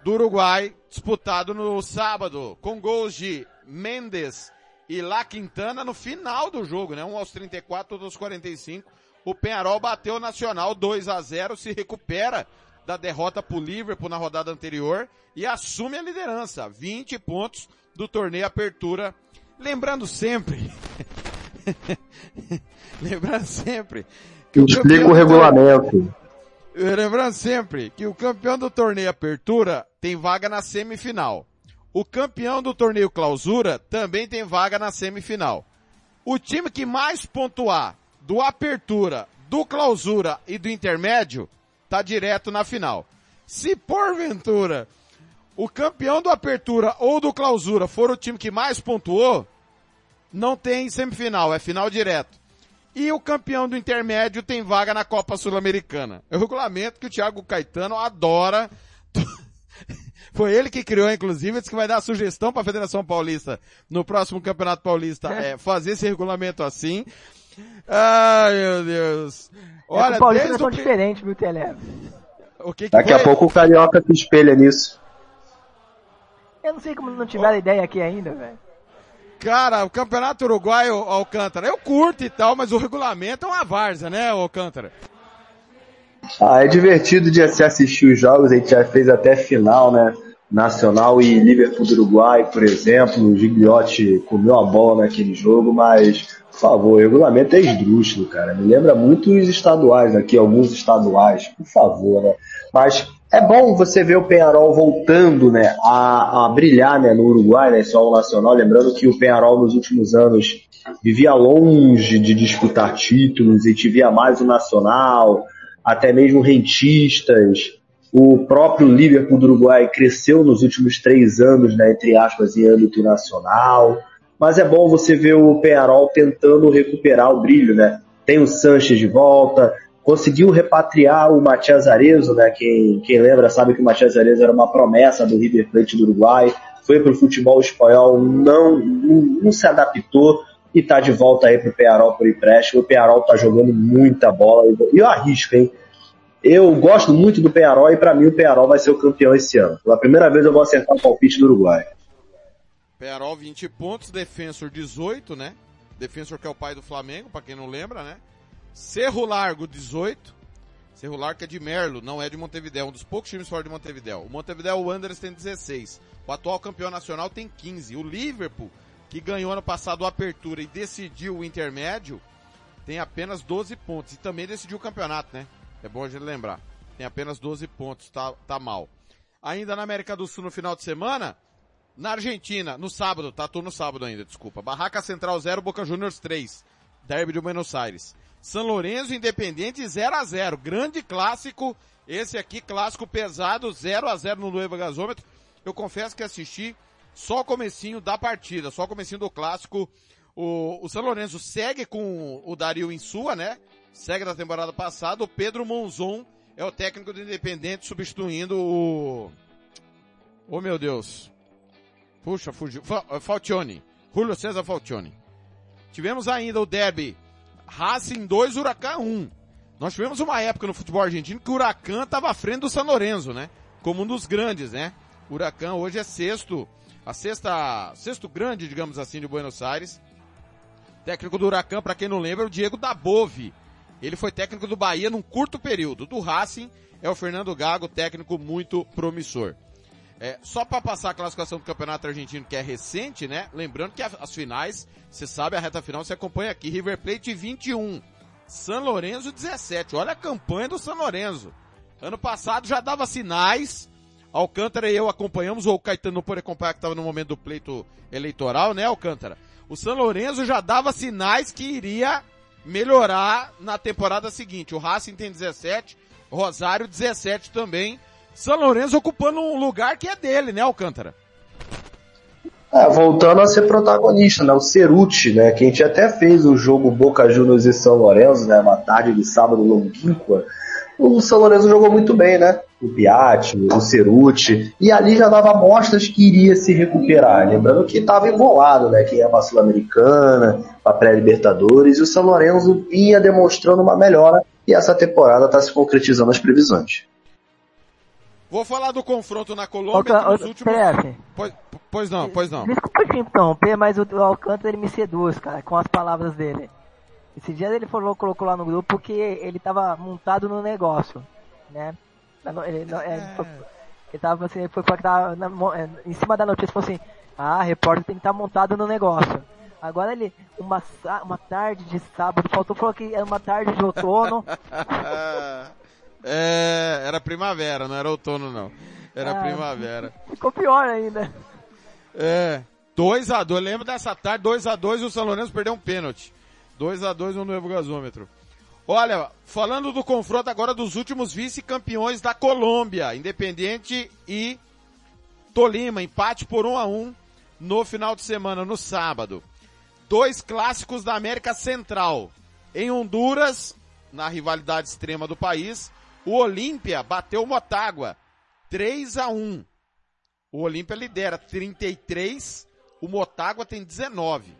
do Uruguai disputado no sábado, com gols de Mendes e La Quintana no final do jogo, né? Um aos 34, outro aos 45. O Penharol bateu o Nacional 2 a 0, se recupera da derrota pro Liverpool na rodada anterior e assume a liderança, 20 pontos do torneio Apertura Lembrando sempre, lembrando sempre que explica o regulamento. Lembrando sempre que o campeão do torneio Apertura tem vaga na semifinal. O campeão do torneio Clausura também tem vaga na semifinal. O time que mais pontuar do Apertura, do Clausura e do Intermédio tá direto na final. Se porventura o campeão do Apertura ou do Clausura for o time que mais pontuou, não tem semifinal, é final direto. E o campeão do intermédio tem vaga na Copa Sul-Americana. É o regulamento que o Thiago Caetano adora. Foi ele que criou, inclusive, disse que vai dar sugestão para a Federação Paulista no próximo Campeonato Paulista é, fazer esse regulamento assim. Ai, meu Deus. Olha, é, o Paulista são o... diferentes, viu, Tele? O que que Daqui foi? a pouco o Carioca se espelha nisso. Eu não sei como não tiveram ideia aqui ainda, velho. Cara, o Campeonato Uruguaio, Alcântara, eu curto e tal, mas o regulamento é uma várzea, né, Alcântara? Ah, é divertido de se assistir os jogos, a gente já fez até final, né? Nacional e Liverpool do Uruguai, por exemplo, o Gigliotti comeu a bola naquele jogo, mas, por favor, o regulamento é esdrúxulo, cara. Me lembra muito os estaduais aqui, alguns estaduais, por favor, né? Mas é bom você ver o Penharol voltando né, a, a brilhar né, no Uruguai, né, só o Nacional. Lembrando que o Penharol nos últimos anos vivia longe de disputar títulos e via mais o Nacional, até mesmo rentistas. O próprio Liverpool do Uruguai cresceu nos últimos três anos, né, entre aspas, em âmbito nacional. Mas é bom você ver o Penharol tentando recuperar o brilho, né? Tem o Sanches de volta, conseguiu repatriar o Matias Arezo, né? Quem, quem lembra sabe que o Matias Arezo era uma promessa do River Plate do Uruguai, foi para o futebol espanhol, não, não, não se adaptou e está de volta aí para o Pearol por empréstimo. O Pearol está jogando muita bola e eu arrisco, hein? Eu gosto muito do Pearol e para mim o Pearol vai ser o campeão esse ano. Pela primeira vez eu vou acertar o palpite do Uruguai. Pearol 20 pontos, Defensor 18, né? Defensor que é o pai do Flamengo, para quem não lembra, né? Cerro Largo 18. Cerro Largo é de Merlo, não é de Montevideo, um dos poucos times fora de Montevideo. O Montevideo Wanderers tem 16. O atual campeão nacional tem 15. O Liverpool, que ganhou ano passado a apertura e decidiu o intermédio, tem apenas 12 pontos. E também decidiu o campeonato, né? É bom a gente lembrar. Tem apenas 12 pontos, tá, tá mal. Ainda na América do Sul no final de semana, na Argentina, no sábado, tá? Tô no sábado ainda, desculpa. Barraca Central 0, Boca Juniors 3. Derby de Buenos Aires. São Lourenço Independente 0 a 0 Grande clássico. Esse aqui, clássico pesado, 0 a 0 no Nueva Gasômetro. Eu confesso que assisti só o comecinho da partida, só o comecinho do clássico. O, o São Lourenço segue com o Dario em sua, né? Segue da temporada passada. O Pedro Monzon é o técnico do Independente substituindo o... Oh meu Deus. Puxa, fugiu. Falcione. Julio César Falcione. Tivemos ainda o derby Racing 2, Huracan 1. Nós tivemos uma época no futebol argentino que o Huracan estava à frente do San Lorenzo, né? Como um dos grandes, né? O Huracan hoje é sexto, a sexta, sexto grande, digamos assim, de Buenos Aires. Técnico do Huracan, para quem não lembra, é o Diego Dabove. Ele foi técnico do Bahia num curto período. Do Racing é o Fernando Gago, técnico muito promissor. É, só para passar a classificação do Campeonato Argentino, que é recente, né? Lembrando que as finais, você sabe, a reta final você acompanha aqui. River Plate 21, San Lorenzo 17. Olha a campanha do San Lorenzo. Ano passado já dava sinais. Alcântara e eu acompanhamos, ou o Caetano pôde acompanhar que estava no momento do pleito eleitoral, né, Alcântara? O San Lorenzo já dava sinais que iria melhorar na temporada seguinte. O Racing tem 17, Rosário 17 também. São Lourenço ocupando um lugar que é dele, né, Alcântara? É, voltando a ser protagonista, né? O Ceruti, né? Que a gente até fez o jogo Boca Juniors e São Lourenço, né? Uma tarde de sábado longínqua. O São Lourenço jogou muito bem, né? O Piatti, o Ceruti. E ali já dava mostras que iria se recuperar. Lembrando que estava embolado, né? Quem é a Sul-Americana, a pré-Libertadores. E o São Lourenço vinha demonstrando uma melhora. E essa temporada está se concretizando as previsões. Vou falar do confronto na Colômbia Outra, nos últimos... Pois, pois, não, pois não. Desculpa te interromper, mas o, Alcântara ele me seduz, cara, com as palavras dele. Esse dia ele falou, colocou lá no grupo que ele tava montado no negócio, né? Ele, ele, é. ele tava assim, ele foi que tava na, é, em cima da notícia, falou assim, ah, repórter tem que estar tá montado no negócio. Agora ele, uma, uma tarde de sábado, faltou, falou que era uma tarde de outono. É, era primavera, não era outono não. Era ah, primavera. Ficou pior ainda. É. 2x2, lembro dessa tarde, 2x2 e o São Lourenço perdeu um pênalti. 2x2 no novo gasômetro. Olha, falando do confronto agora dos últimos vice-campeões da Colômbia, Independente e Tolima, empate por 1 a 1 no final de semana, no sábado. Dois clássicos da América Central. Em Honduras, na rivalidade extrema do país, o Olímpia bateu o Motagua 3 a 1. O Olímpia lidera 33, o Motagua tem 19.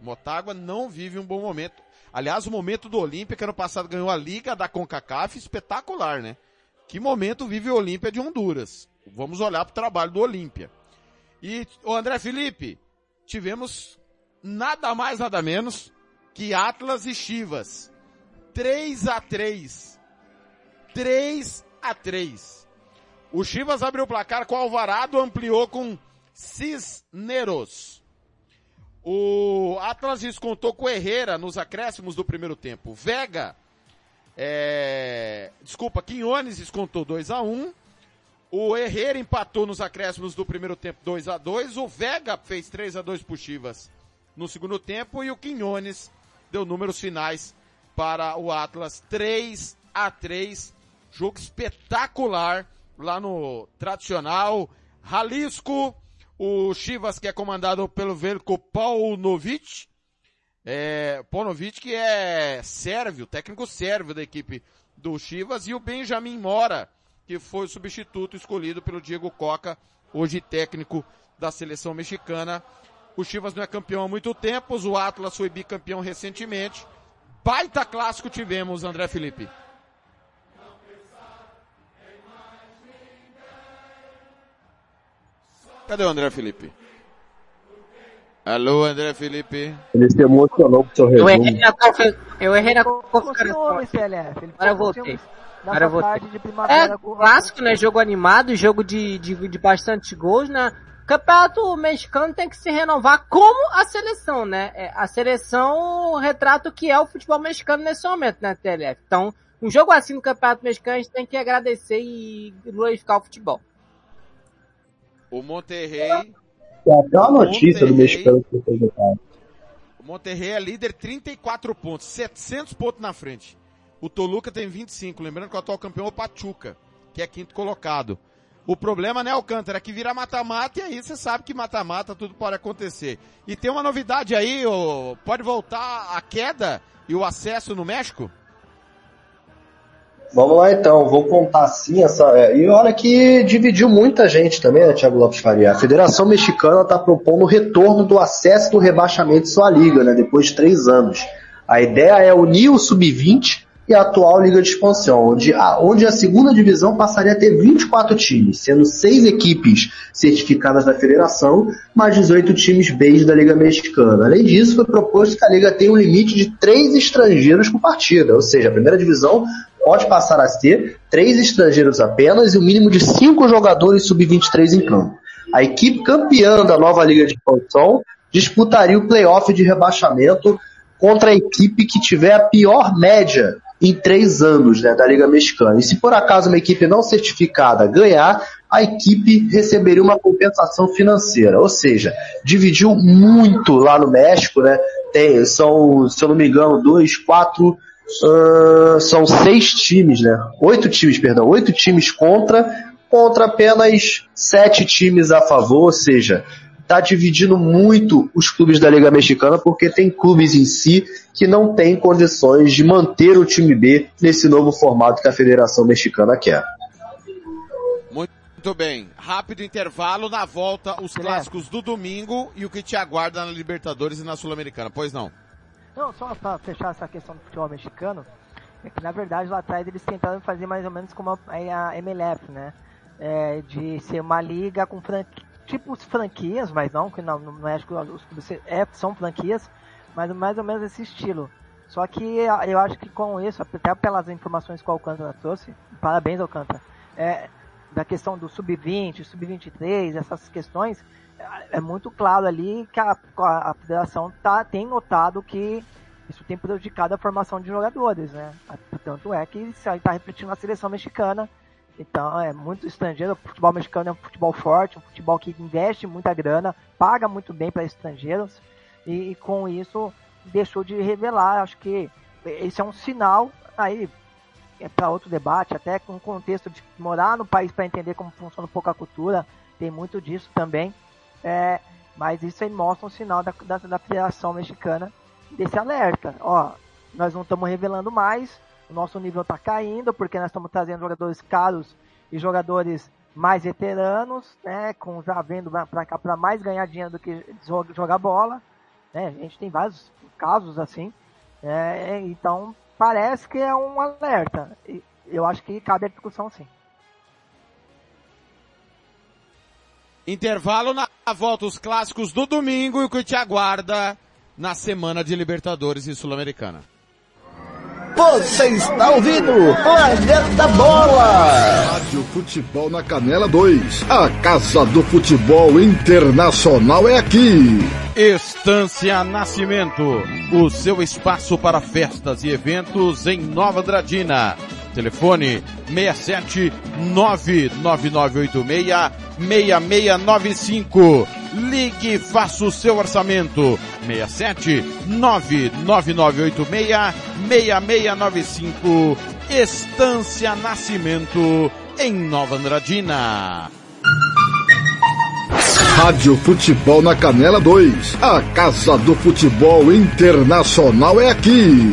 O Motagua não vive um bom momento. Aliás, o momento do Olímpia, que ano passado ganhou a Liga da CONCACAF, espetacular, né? Que momento vive o Olímpia de Honduras? Vamos olhar para o trabalho do Olímpia. E, o André Felipe, tivemos nada mais, nada menos que Atlas e Chivas. 3 a 3 3 a 3. O Chivas abriu o placar com Alvarado, ampliou com Cisneros. O Atlas descontou com Herrera nos acréscimos do primeiro tempo. Vega, é... desculpa, Quinones descontou 2 a 1 O Herrera empatou nos acréscimos do primeiro tempo 2 a 2 O Vega fez 3 a 2 pro Chivas no segundo tempo. E o Quinones deu números finais para o Atlas 3 a 3 Jogo espetacular lá no tradicional Jalisco. O Chivas que é comandado pelo Velko Paunovic. É, Paunovic que é sérvio, técnico sérvio da equipe do Chivas. E o Benjamin Mora, que foi o substituto escolhido pelo Diego Coca, hoje técnico da seleção mexicana. O Chivas não é campeão há muito tempo, o Atlas foi bicampeão recentemente. Baita clássico tivemos, André Felipe. Cadê o André Felipe? Alô, André Felipe. Ele se emocionou com o seu resumo. Eu errei na, eu errei na configuração. Agora eu voltei. Agora eu voltei. É clássico, né? Jogo animado, jogo de, de, de bastante gols, né? Campeonato mexicano tem que se renovar como a seleção, né? É, a seleção retrata o que é o futebol mexicano nesse momento, né, TLF? Então, um jogo assim no Campeonato Mexicano, a gente tem que agradecer e glorificar o futebol. O Monterrey. Tem até uma notícia do mexicano que foi. O Monterrey é líder 34 pontos, 700 pontos na frente. O Toluca tem 25, lembrando que o atual campeão é o Pachuca, que é quinto colocado. O problema, né, Alcântara, é que vira mata-mata e aí você sabe que mata-mata tudo pode acontecer. E tem uma novidade aí, pode voltar a queda e o acesso no México? Vamos lá então, vou contar assim essa. é, E olha que dividiu muita gente também, né, Thiago Lopes Faria? A Federação Mexicana está propondo o retorno do acesso do rebaixamento de sua liga, né? Depois de três anos. A ideia é unir o Sub-20 e a atual Liga de Expansão, onde a, onde a segunda divisão passaria a ter 24 times, sendo seis equipes certificadas da federação, mais 18 times B da Liga Mexicana. Além disso, foi proposto que a Liga tenha um limite de três estrangeiros por partida, ou seja, a primeira divisão pode passar a ter três estrangeiros apenas e o mínimo de cinco jogadores sub-23 em campo. A equipe campeã da nova Liga de Expansão disputaria o playoff de rebaixamento contra a equipe que tiver a pior média em três anos né, da Liga Mexicana. E se por acaso uma equipe não certificada ganhar, a equipe receberia uma compensação financeira. Ou seja, dividiu muito lá no México, né? Tem, são, se eu não me engano, dois, quatro, ah, são seis times, né? Oito times, perdão, oito times contra, contra apenas sete times a favor, ou seja, está dividindo muito os clubes da Liga Mexicana porque tem clubes em si que não têm condições de manter o time B nesse novo formato que a Federação Mexicana quer. Muito bem. Rápido intervalo, na volta os clássicos do domingo e o que te aguarda na Libertadores e na Sul-Americana. Pois não? Não, só pra fechar essa questão do futebol mexicano, é que na verdade lá atrás eles tentaram fazer mais ou menos como a, MLF, né? É, de ser uma liga com franqui, tipo franquias, mas não, que no, no México os clubes é, são franquias, mas mais ou menos esse estilo. Só que eu acho que com isso, até pelas informações que o Alcântara trouxe, parabéns Alcântara, é, da questão do sub-20, sub-23, essas questões, é muito claro ali que a, a federação tá, tem notado que isso tem prejudicado a formação de jogadores, né? Tanto é que isso aí está refletindo na seleção mexicana. Então é muito estrangeiro. O futebol mexicano é um futebol forte, um futebol que investe muita grana, paga muito bem para estrangeiros e, e com isso deixou de revelar. Acho que esse é um sinal aí é para outro debate, até com o contexto de morar no país para entender como funciona um pouco a cultura, tem muito disso também. É, mas isso aí mostra um sinal da, da, da Federação Mexicana desse alerta. Ó, nós não estamos revelando mais, o nosso nível está caindo, porque nós estamos trazendo jogadores caros e jogadores mais veteranos, né, com já vendo para cá para mais ganhar dinheiro do que jogar bola. Né, a gente tem vários casos assim. É, então parece que é um alerta. Eu acho que cabe a discussão sim. Intervalo na volta os clássicos do domingo e o que te aguarda na semana de Libertadores e Sul-Americana. Você está ouvindo Planeta Bola! Rádio Futebol na Canela 2. A Casa do Futebol Internacional é aqui. Estância Nascimento, o seu espaço para festas e eventos em Nova Andradina. Telefone 67 99986 6695. Ligue e faça o seu orçamento. 67 99986 6695. Estância Nascimento em Nova Andradina. Rádio Futebol na Canela 2. A Casa do Futebol Internacional é aqui.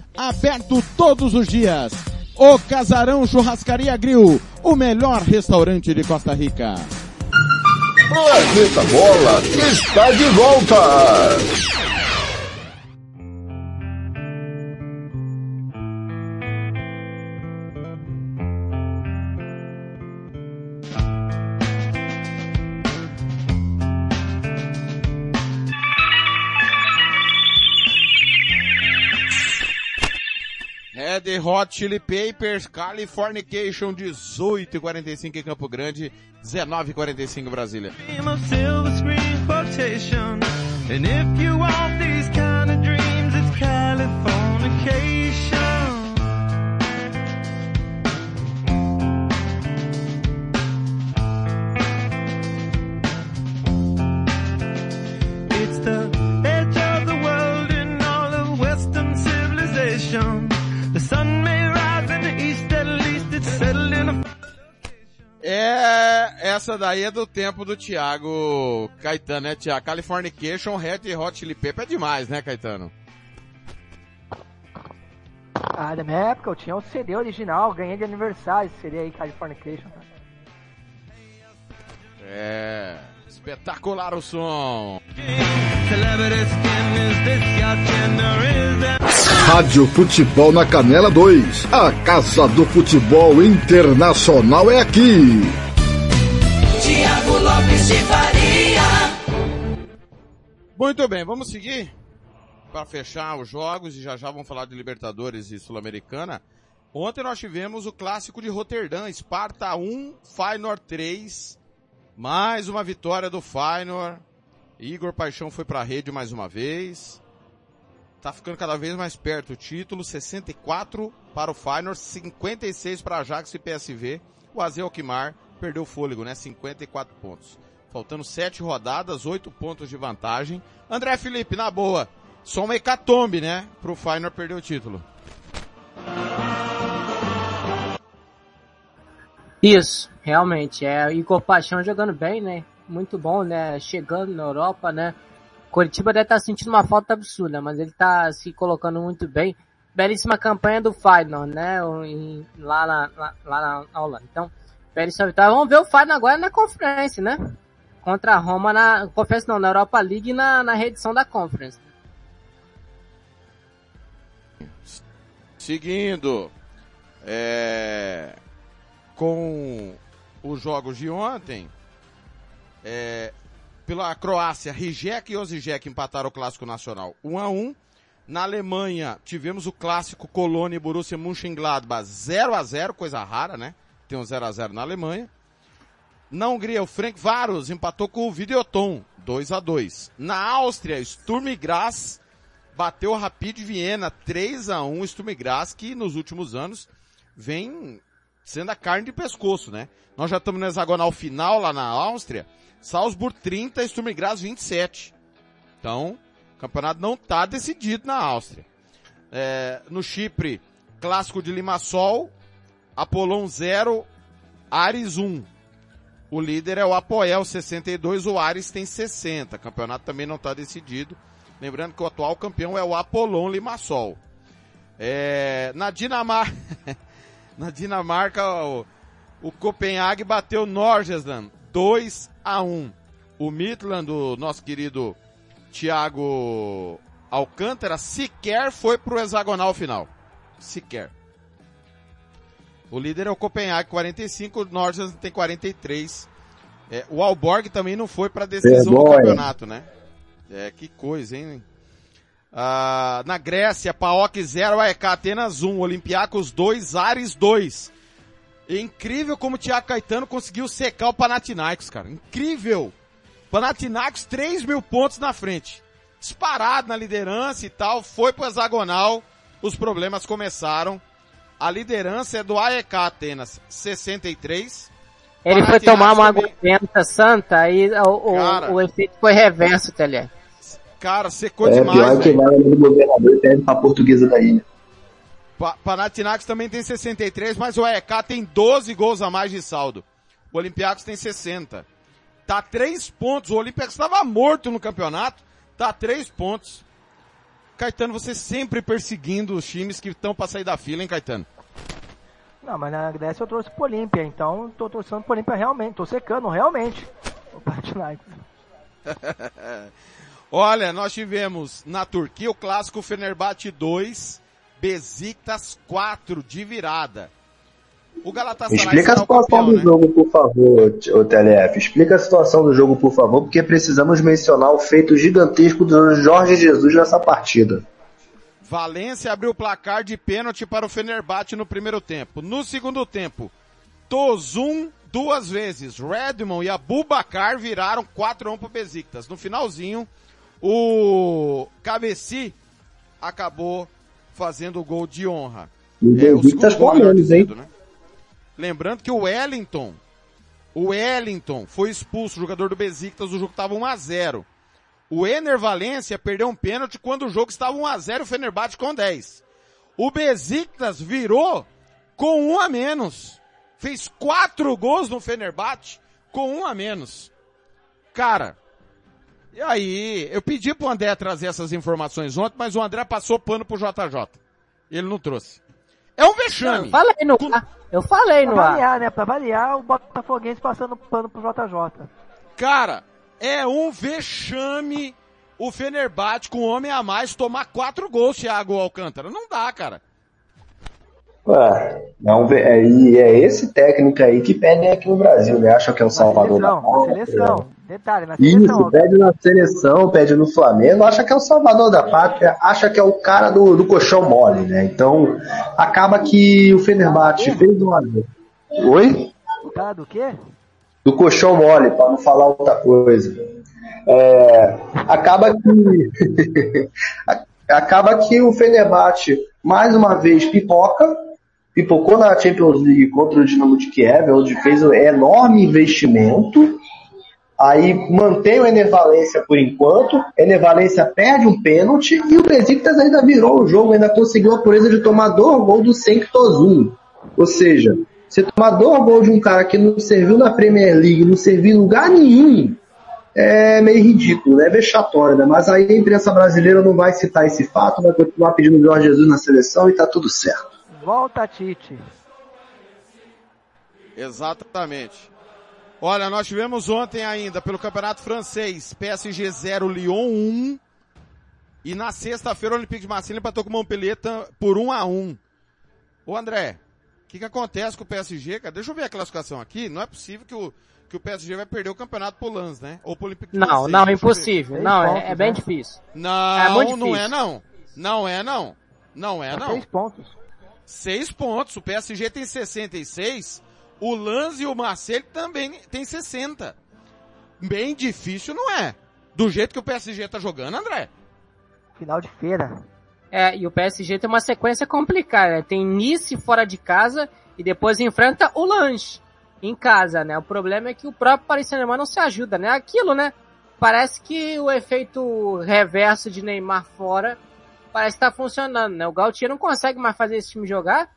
Aberto todos os dias. O Casarão Churrascaria Grill, o melhor restaurante de Costa Rica. Planeta Bola está de volta. Red Hot Chili Papers, Californication, 18 e 45 em Campo Grande, 19 e 45 em Brasília. And if you want these kind of dreams, it's Californication. Essa daí é do tempo do Thiago Caetano, né, Thiago? Californication, Red Hot Chili Pepper é demais, né, Caetano? Ah, da minha época eu tinha o CD original, ganhei de aniversário esse CD aí, Californication. É, espetacular o som. Rádio Futebol na Canela 2. A Casa do Futebol Internacional é aqui. Faria. Muito bem, vamos seguir para fechar os jogos e já já vamos falar de Libertadores e Sul-Americana. Ontem nós tivemos o clássico de Roterdã, Esparta 1, Feyenoord 3. Mais uma vitória do Feyenoord. Igor Paixão foi para a rede mais uma vez. Tá ficando cada vez mais perto o título, 64 para o Feyenoord, 56 para Ajax e PSV. O Azel Alkmaar perdeu fôlego, né? 54 pontos. Faltando 7 rodadas, 8 pontos de vantagem. André Felipe, na boa, só uma hecatombe, né? Pro Feyenoord perder o título. Isso, realmente. É Igor Paixão jogando bem, né? Muito bom, né? Chegando na Europa, né? Curitiba deve estar sentindo uma falta absurda, mas ele está se colocando muito bem. Belíssima campanha do Feyenoord, né? Lá, na, lá, lá na Holanda. Então, belíssima vitória. Vamos ver o Feyenoord agora na conferência, né? Contra a Roma na conferência não, na Europa League e na, na reedição da Conference. Seguindo, é, com os jogos de ontem, é, pela Croácia, Rijek e Osijek empataram o Clássico Nacional 1 a 1 Na Alemanha, tivemos o clássico Colônia e Borussia Mönchengladbach 0 a 0 coisa rara, né? Tem um 0 a 0 na Alemanha. Na Hungria, o Frank Varos empatou com o Videoton 2 a 2 Na Áustria, Sturm Graz bateu o Rapid Viena 3 a 1 Sturm Graz, que nos últimos anos vem sendo a carne de pescoço, né? Nós já estamos no hexagonal final lá na Áustria, Salzburg 30, Sturm Graz 27. Então, o campeonato não está decidido na Áustria. É, no Chipre, clássico de Limassol, Apolon 0, Ares 1. O líder é o Apoel 62, o Ares tem 60. O campeonato também não está decidido. Lembrando que o atual campeão é o Apolon Limassol. É, na Dinamarca, na Dinamarca, o, o Copenhague bateu Norgesland 2 a 1. O Midland, o nosso querido Thiago Alcântara, sequer foi pro hexagonal final. Sequer. O líder é o Copenhague, 45, o Norgesland tem 43. É, o Alborg também não foi pra decisão do campeonato, né? É, que coisa, hein? Ah, na Grécia, PAOK 0, AEK Atenas 1, Olympiacos 2, Ares 2. É incrível como o Thiago Caetano conseguiu secar o Panathinaikos, cara. Incrível! Panathinaikos 3 mil pontos na frente. Disparado na liderança e tal, foi pro hexagonal, os problemas começaram. A liderança é do AEK Atenas, 63. Ele foi tomar uma também- aguenta santa aí o, o, Cara. o efeito foi reverso, Telé. Cara, secou É, demais, pior que vai no governador e perde pra portuguesa da ilha. Pa Panathinaikos também tem 63, mas o AEK tem 12 gols a mais de saldo. O Olympiacos tem 60. Tá 3 pontos. O Olympiacos estava morto no campeonato. Tá 3 pontos. Caetano, você sempre perseguindo os times que estão para sair da fila, hein, Caetano? Não, mas na Grécia eu trouxe pro Olímpia, então tô torcendo pro Olímpia realmente, tô secando realmente. O Panathinaikos. Olha, nós tivemos na Turquia o clássico Fenerbahçe 2, Besiktas 4 de virada. O Galatasaray Explica a o situação campeão, do né? jogo, por favor, o TLF. Explica a situação do jogo, por favor, porque precisamos mencionar o feito gigantesco do Jorge Jesus nessa partida. Valência abriu o placar de pênalti para o Fenerbahçe no primeiro tempo. No segundo tempo, Tozum duas vezes. Redmond e Abubakar viraram 4 a 1 pro Besiktas. No finalzinho, o Cabeci acabou fazendo o gol de honra. E É, o gol, com melhor menos, hein? né? Lembrando que o Wellington, o Wellington foi expulso, jogador do Besiktas, o jogo estava 1 a 0. O Ener Valência perdeu um pênalti quando o jogo estava 1 a 0 o Fenerbahçe com 10. O Besiktas virou com um a menos. Fez quatro gols no Fenerbahçe com um a menos. Cara, e aí, eu pedi pro André trazer essas informações ontem, mas o André passou pano pro JJ. Ele não trouxe. É um vexame. Eu falei no ar. Eu falei Pra no ar. variar, né? Pra variar, o Botafoguense passando pano pro JJ. Cara, é um vexame o Fenerbahçe com um homem a mais tomar quatro gols, Thiago Alcântara. Não dá, cara. Ué, não, é, e é esse técnico aí que pedem aqui no Brasil, né? Acha que é o Salvador da Seleção, pátria. seleção. Detalhe, na seleção. Isso, pede na seleção, pede no Flamengo, acha que é o salvador da pátria, acha que é o cara do, do colchão mole, né? Então, acaba que o Fenerbahçe fez uma... Oi? O cara do quê? do colchão mole, para não falar outra coisa. É, acaba que acaba que o Fenerbahçe mais uma vez pipoca, pipocou na Champions League contra o Dinamo de Kiev, onde fez um enorme investimento. Aí mantém o Ener Valencia por enquanto. Ener Valencia perde um pênalti e o Besiktas ainda virou o jogo, ainda conseguiu a pureza de tomar dois gols do Senk Tozun. Ou seja, você tomar dois gols de um cara que não serviu na Premier League, não serviu em lugar nenhum, é meio ridículo, né? é vexatório, né? Mas aí a imprensa brasileira não vai citar esse fato, vai continuar pedindo o Jorge Jesus na seleção e tá tudo certo. Volta, Tite. Exatamente. Olha, nós tivemos ontem ainda pelo Campeonato Francês, PSG 0, Lyon 1. E na sexta-feira o Olympique de Marseille empatou com o Montpellier por 1 a 1. Ô André, o que que acontece com o PSG, cara? Deixa eu ver a classificação aqui. Não é possível que o, que o PSG vai perder o campeonato pro Lens, né? Ou pro Olympique de Não, Marseille. não, eu ver. impossível. Não, é, é bem difícil. Não, É muito não difícil. é não. Não é não. Não é não. Seis pontos. Seis pontos. O PSG tem 66. O Lens e o Marseille também tem 60. Bem difícil, não é? Do jeito que o PSG tá jogando, André. Final de feira. É, e o PSG tem uma sequência complicada. né? Tem Nice fora de casa e depois enfrenta o Lange em casa, né? O problema é que o próprio Paris Saint-Germain não se ajuda, né? Aquilo, né? Parece que o efeito reverso de Neymar fora parece estar funcionando, né? O Gautier não consegue mais fazer esse time jogar.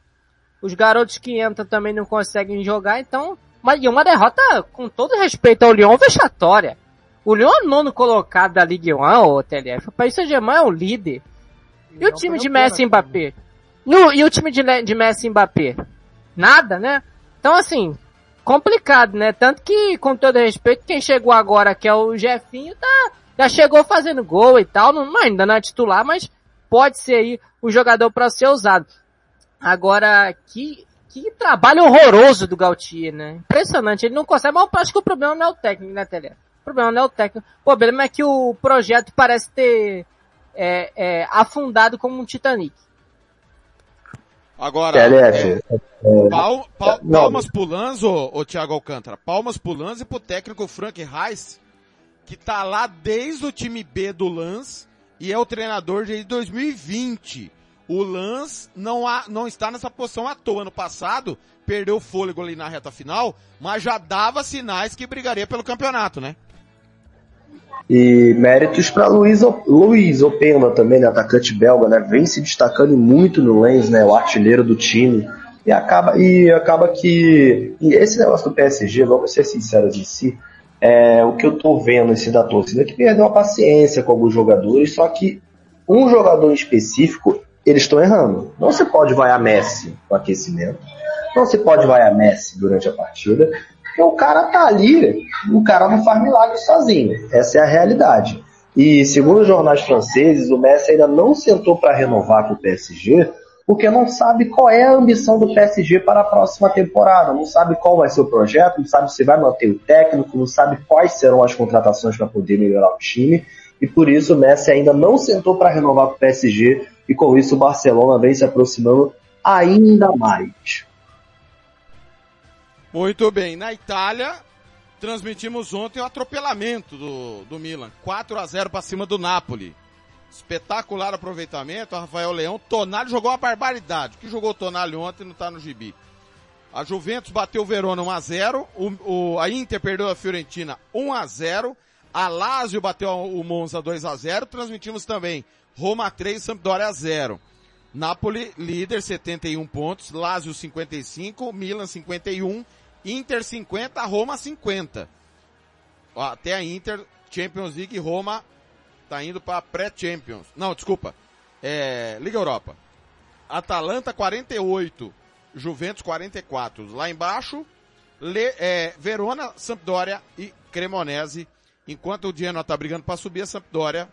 Os garotos que entram também não conseguem jogar, então... Mas, e uma derrota, com todo respeito ao Lyon, vexatória. O Lyon é o nono colocado da Ligue 1, o TLF. O Paris Saint-Germain é o líder. E o time de Messi e Mbappé? E o, e o time de, de Messi e Mbappé? Nada, né? Então assim, complicado, né? Tanto que, com todo respeito, quem chegou agora, que é o Jefinho, tá, já chegou fazendo gol e tal, não, ainda não é titular, mas pode ser aí o jogador para ser usado. Agora, que, que trabalho horroroso do Gautier, né? Impressionante, ele não consegue, mas eu acho que o problema não é o técnico, né, Tele? O problema não é o técnico. O problema é que o projeto parece ter é, é, afundado como um Titanic. Agora, TLF. é, é, pal- pal- palmas pro Lanz, ô, ô Thiago Alcântara, palmas pro Lanz e pro técnico Frank Reis, que tá lá desde o time B do Lanz e é o treinador desde 2020. O Lanz não, há, não está nessa posição à toa. Ano passado, perdeu o fôlego ali na reta final, mas já dava sinais que brigaria pelo campeonato, né? E méritos para Luiz, Luiz Openda também, né, atacante belga, né, vem se destacando muito no Lens, né, o artilheiro do time. E acaba, e acaba que. E esse negócio do PSG, vamos ser sinceros em si, é, o que eu tô vendo esse da torcida é que perdeu a paciência com alguns jogadores, só que um jogador específico, eles estão errando. Não se pode vaiar Messi no aquecimento, não se pode vaiar Messi durante a partida, porque o cara tá ali, o cara não faz milagre sozinho. Essa é a realidade. E segundo os jornais franceses, o Messi ainda não sentou para renovar com o PSG, porque não sabe qual é a ambição do PSG para a próxima temporada, não sabe qual vai ser o projeto, não sabe se vai manter o técnico, não sabe quais serão as contratações para poder melhorar o time, e por isso o Messi ainda não sentou para renovar com o PSG, e com isso o Barcelona vem se aproximando ainda mais. Muito bem. Na Itália, transmitimos ontem o atropelamento do, do Milan. 4 a 0 para cima do Napoli. Espetacular aproveitamento. Rafael Leão. Tonali jogou uma barbaridade. O que jogou o Tonali ontem não está no gibi. A Juventus bateu o Verona 1 a 0 o, o- A Inter perdeu a Fiorentina 1 a 0 A Lazio bateu o Monza 2 a 0 Transmitimos também Roma 3, Sampdoria 0. Napoli, líder, 71 pontos. Lazio, 55. Milan, 51. Inter, 50. Roma, 50. Ó, Até a Inter, Champions League, Roma tá indo para pré-Champions. Não, desculpa. É, Liga Europa. Atalanta, 48. Juventus, 44. Lá embaixo, Le- é, Verona, Sampdoria e Cremonese. Enquanto o Genoa tá brigando para subir, a Sampdoria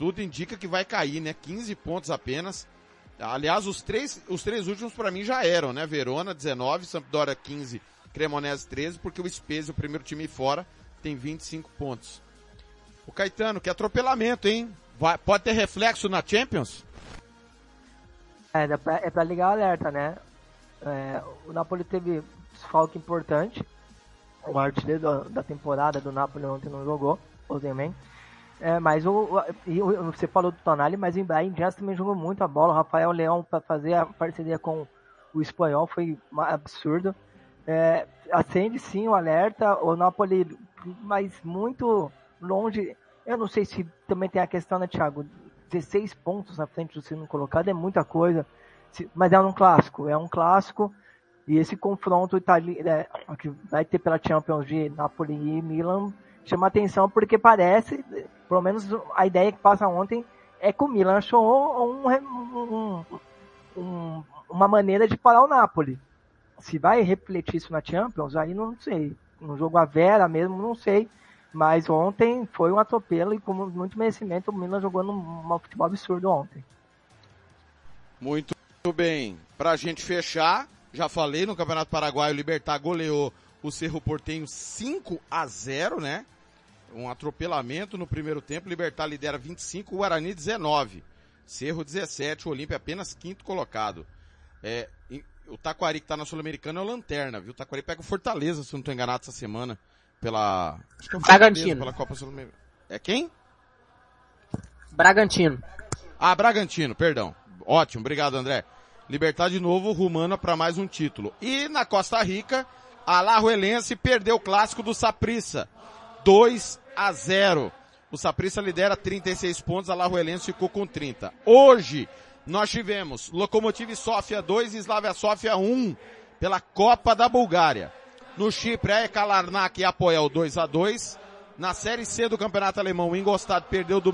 tudo indica que vai cair, né? 15 pontos apenas. Aliás, os três, os três últimos para mim já eram, né? Verona 19, Sampdoria 15, Cremonese 13, porque o Spezia, o primeiro time fora, tem 25 pontos. O Caetano, que atropelamento, hein? Vai- pode ter reflexo na Champions? É, é pra ligar o alerta, né? É, o Napoli teve desfalque importante. O artilheiro da temporada do Napoli ontem não jogou, o Zeman. É, mas o, o- você falou do Tonali, mas o Dias também jogou muito a bola. O Rafael Leão para fazer a parceria com o espanhol foi absurdo. É, acende sim o alerta. O Napoli, mas muito longe. Eu não sei se também tem a questão, né, Thiago? 16 pontos na frente do segundo colocado é muita coisa. Mas é um clássico, é um clássico. E esse confronto itali- é, que vai ter pela Champions de Napoli e Milan chama atenção porque parece, pelo menos a ideia que passa ontem é que o Milan achou um, um- um- uma maneira de parar o Napoli. Se vai refletir isso na Champions, aí não sei. No jogo a Vera mesmo, não sei. Mas ontem foi um atropelo e com muito merecimento o Milan jogou num um futebol absurdo ontem. Muito bem. Pra gente fechar, já falei no Campeonato Paraguaio, o Libertar goleou o Cerro Portenho 5 a 0, né? Um atropelamento no primeiro tempo. Libertar lidera 25, o Guarani 19. Cerro 17, o Olímpia apenas quinto colocado. É, o Taquari que tá na Sul-Americana é o Lanterna, viu? O Taquari pega o Fortaleza, se não tô enganado, essa semana. Pela... Acho que é o Bragantino. Pela Copa Sul-Americana. É quem? Bragantino. Ah, Bragantino, perdão. Ótimo, obrigado André. Libertar de novo Rumana para mais um título. E na Costa Rica, a Lajuelense perdeu o clássico do Saprissa. 2 a 0. O Saprissa lidera 36 pontos, a Lajuelense ficou com 30. Hoje, nós tivemos Lokomotiv Sofia 2 e Slavia Sofia 1 pela Copa da Bulgária. No Chipre, a Ekalarnak e Apoel 2 a 2 Na Série C do Campeonato Alemão, o Ingolstadt perdeu do,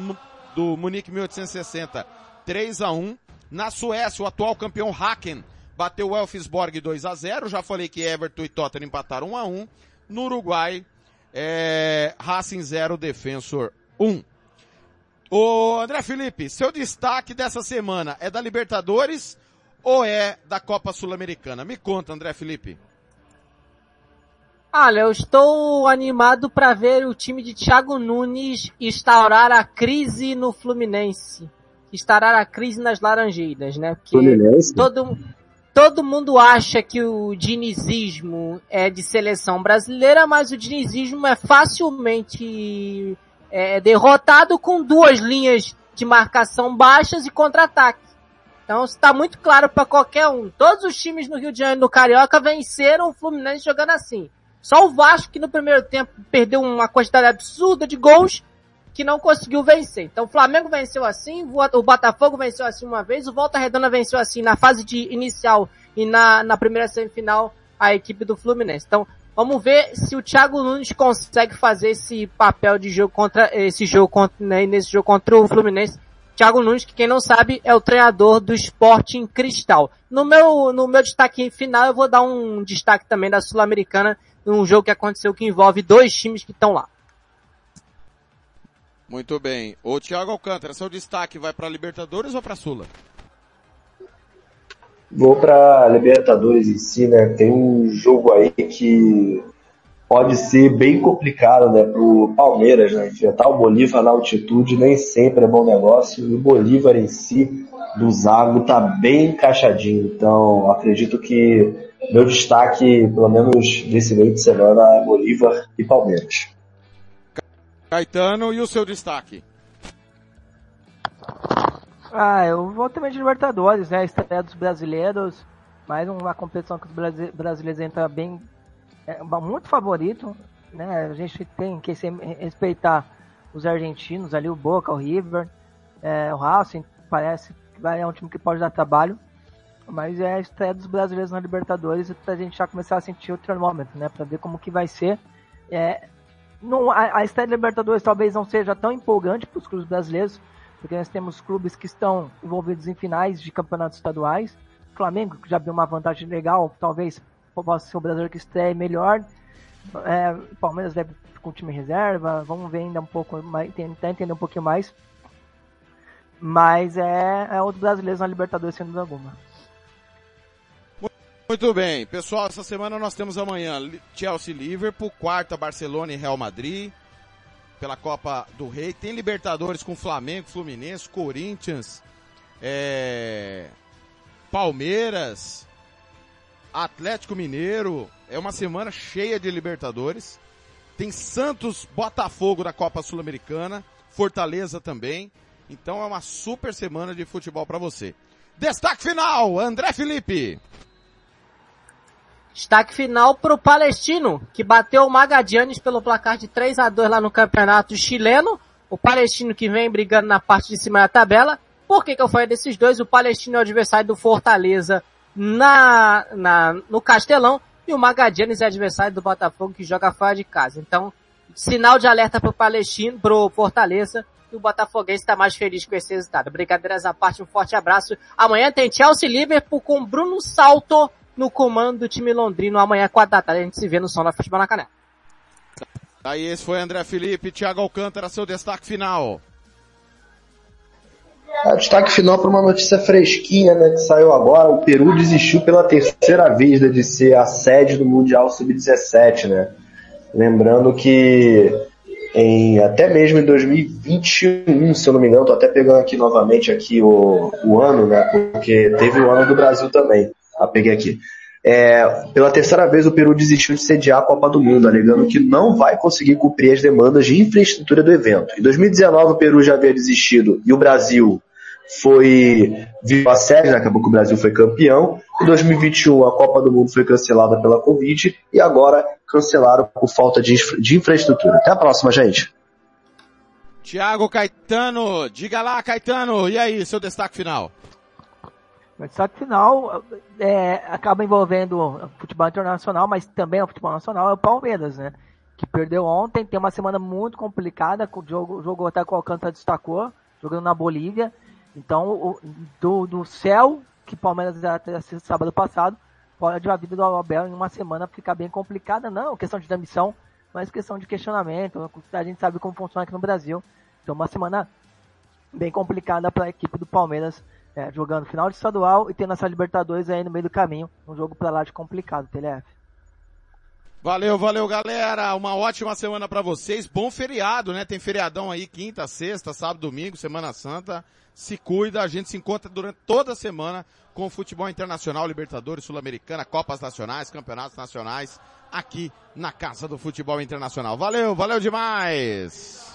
do Munique 1860 3 a 1 Na Suécia, o atual campeão Haken bateu o Elfsborg 2 a 0 Já falei que Everton e Tottenham empataram 1 a 1 No Uruguai, é, Racing 0, Defensor 1. Ô André Felipe, seu destaque dessa semana é da Libertadores ou é da Copa Sul-Americana? Me conta, André Felipe. Olha, eu estou animado para ver o time de Thiago Nunes instaurar a crise no Fluminense. Instaurar a crise nas Laranjeiras, né? Porque Fluminense? todo, todo mundo acha que o dinizismo é de seleção brasileira, mas o dinizismo é facilmente é, derrotado com duas linhas de marcação baixas e contra-ataque. Então está muito claro para qualquer um. Todos os times no Rio de Janeiro no Carioca venceram o Fluminense jogando assim. Só o Vasco que no primeiro tempo perdeu uma quantidade absurda de gols que não conseguiu vencer. Então o Flamengo venceu assim, o Botafogo venceu assim uma vez, o Volta Redonda venceu assim na fase de inicial e na, na primeira semifinal a equipe do Fluminense. Então vamos ver se o Thiago Nunes consegue fazer esse papel de jogo contra esse jogo contra, né, nesse jogo contra o Fluminense. Thiago Nunes, que quem não sabe é o treinador do Sporting Cristal. No meu, no meu destaque final eu vou dar um destaque também da Sul-Americana, num jogo que aconteceu que envolve dois times que estão lá. Muito bem. O Thiago Alcântara, seu destaque vai para Libertadores ou para Sula? Vou para Libertadores em si, né? Tem um jogo aí que pode ser bem complicado, né, pro Palmeiras, né? Enfrentar o Bolívar na altitude nem sempre é bom negócio. E o Bolívar em si, do Zago, tá bem encaixadinho. Então, acredito que meu destaque, pelo menos desse meio de semana, é Bolívar e Palmeiras. Caetano, e o seu destaque? Ah, eu vou também de Libertadores, né? Estreia dos brasileiros. Mais uma competição que os brasi- brasileiros entram bem, é, muito favorito, né? A gente tem que respeitar os argentinos ali, o Boca, o River, é, o Racing, parece que vai- é um time que pode dar trabalho. Mas é a estreia dos brasileiros na Libertadores pra gente já começar a sentir o termômetro, né? Pra ver como que vai ser. É, não, a, a estreia Libertadores talvez não seja tão empolgante para os clubes brasileiros, porque nós temos clubes que estão envolvidos em finais de campeonatos estaduais. O Flamengo, que já deu uma vantagem legal, talvez possa ser o brasileiro que estreie melhor. É, Palmeiras deve com o time reserva, vamos ver ainda um pouco mais, tentar entender um pouquinho mais. Mas é, é os brasileiros na Libertadores, sem dúvida alguma. Muito bem, pessoal, essa semana nós temos amanhã Chelsea Liverpool, quarta Barcelona e Real Madrid, pela Copa do Rei. Tem Libertadores com Flamengo, Fluminense, Corinthians, é, Palmeiras, Atlético Mineiro. É uma semana cheia de Libertadores. Tem Santos, Botafogo da Copa Sul-Americana, Fortaleza também. Então é uma super semana de futebol para você. Destaque final, André Felipe. Destaque final pro Palestino, que bateu o Magadianes pelo placar de 3 a 2 lá no campeonato chileno. O Palestino que vem brigando na parte de cima da tabela. Por que, que eu falei desses dois? O Palestino é o adversário do Fortaleza na, na, no Castelão e o Magadianes é adversário do Botafogo que joga fora de casa. Então, sinal de alerta pro Palestino, pro Fortaleza e o Botafoguense está mais feliz com esse resultado. Brincadeiras à parte, um forte abraço. Amanhã tem Chelsea Liverpool com Bruno Salto no comando do time londrino. Amanhã, quatro da tarde, a gente se vê no som da Futebol na Canela. Aí esse foi André Felipe, Thiago Alcântara, seu destaque final. Ah, destaque final para uma notícia fresquinha, né, que saiu agora. O Peru desistiu pela terceira vez né, de ser a sede do Mundial Sub-17, né? Lembrando que em, até mesmo em 2021, se eu não me engano, tô até pegando aqui novamente aqui o, o ano, né? Porque teve o ano do Brasil também. Ah, peguei aqui. É, pela terceira vez o Peru desistiu de sediar a Copa do Mundo, alegando que não vai conseguir cumprir as demandas de infraestrutura do evento. Em 2019 o Peru já havia desistido e o Brasil foi viu a sede, né? acabou que o Brasil foi campeão. Em 2021 a Copa do Mundo foi cancelada pela Covid e agora cancelaram por falta de, infra- de infraestrutura. Até a próxima, gente. Thiago Caetano, diga lá Caetano, e aí, seu destaque final? Mas só que final é, acaba envolvendo futebol internacional, mas também o futebol nacional é o Palmeiras, né? Que perdeu ontem, tem uma semana muito complicada, com o jogo, jogo até que o Alcântara destacou, jogando na Bolívia. Então, o, do, do céu, que o Palmeiras era sábado passado, pode a vida do Abel em uma semana ficar bem complicada, não questão de demissão, mas questão de questionamento. A gente sabe como funciona aqui no Brasil. Então, uma semana bem complicada para a equipe do Palmeiras, é, jogando final de estadual e tendo essa Libertadores aí no meio do caminho. Um jogo para lá de complicado, TLF. Valeu, valeu, galera. Uma ótima semana para vocês. Bom feriado, né? Tem feriadão aí, quinta, sexta, sábado, domingo, Semana Santa. Se cuida, a gente se encontra durante toda a semana com futebol internacional, Libertadores, Sul-Americana, Copas Nacionais, Campeonatos Nacionais, aqui na Casa do Futebol Internacional. Valeu, valeu demais!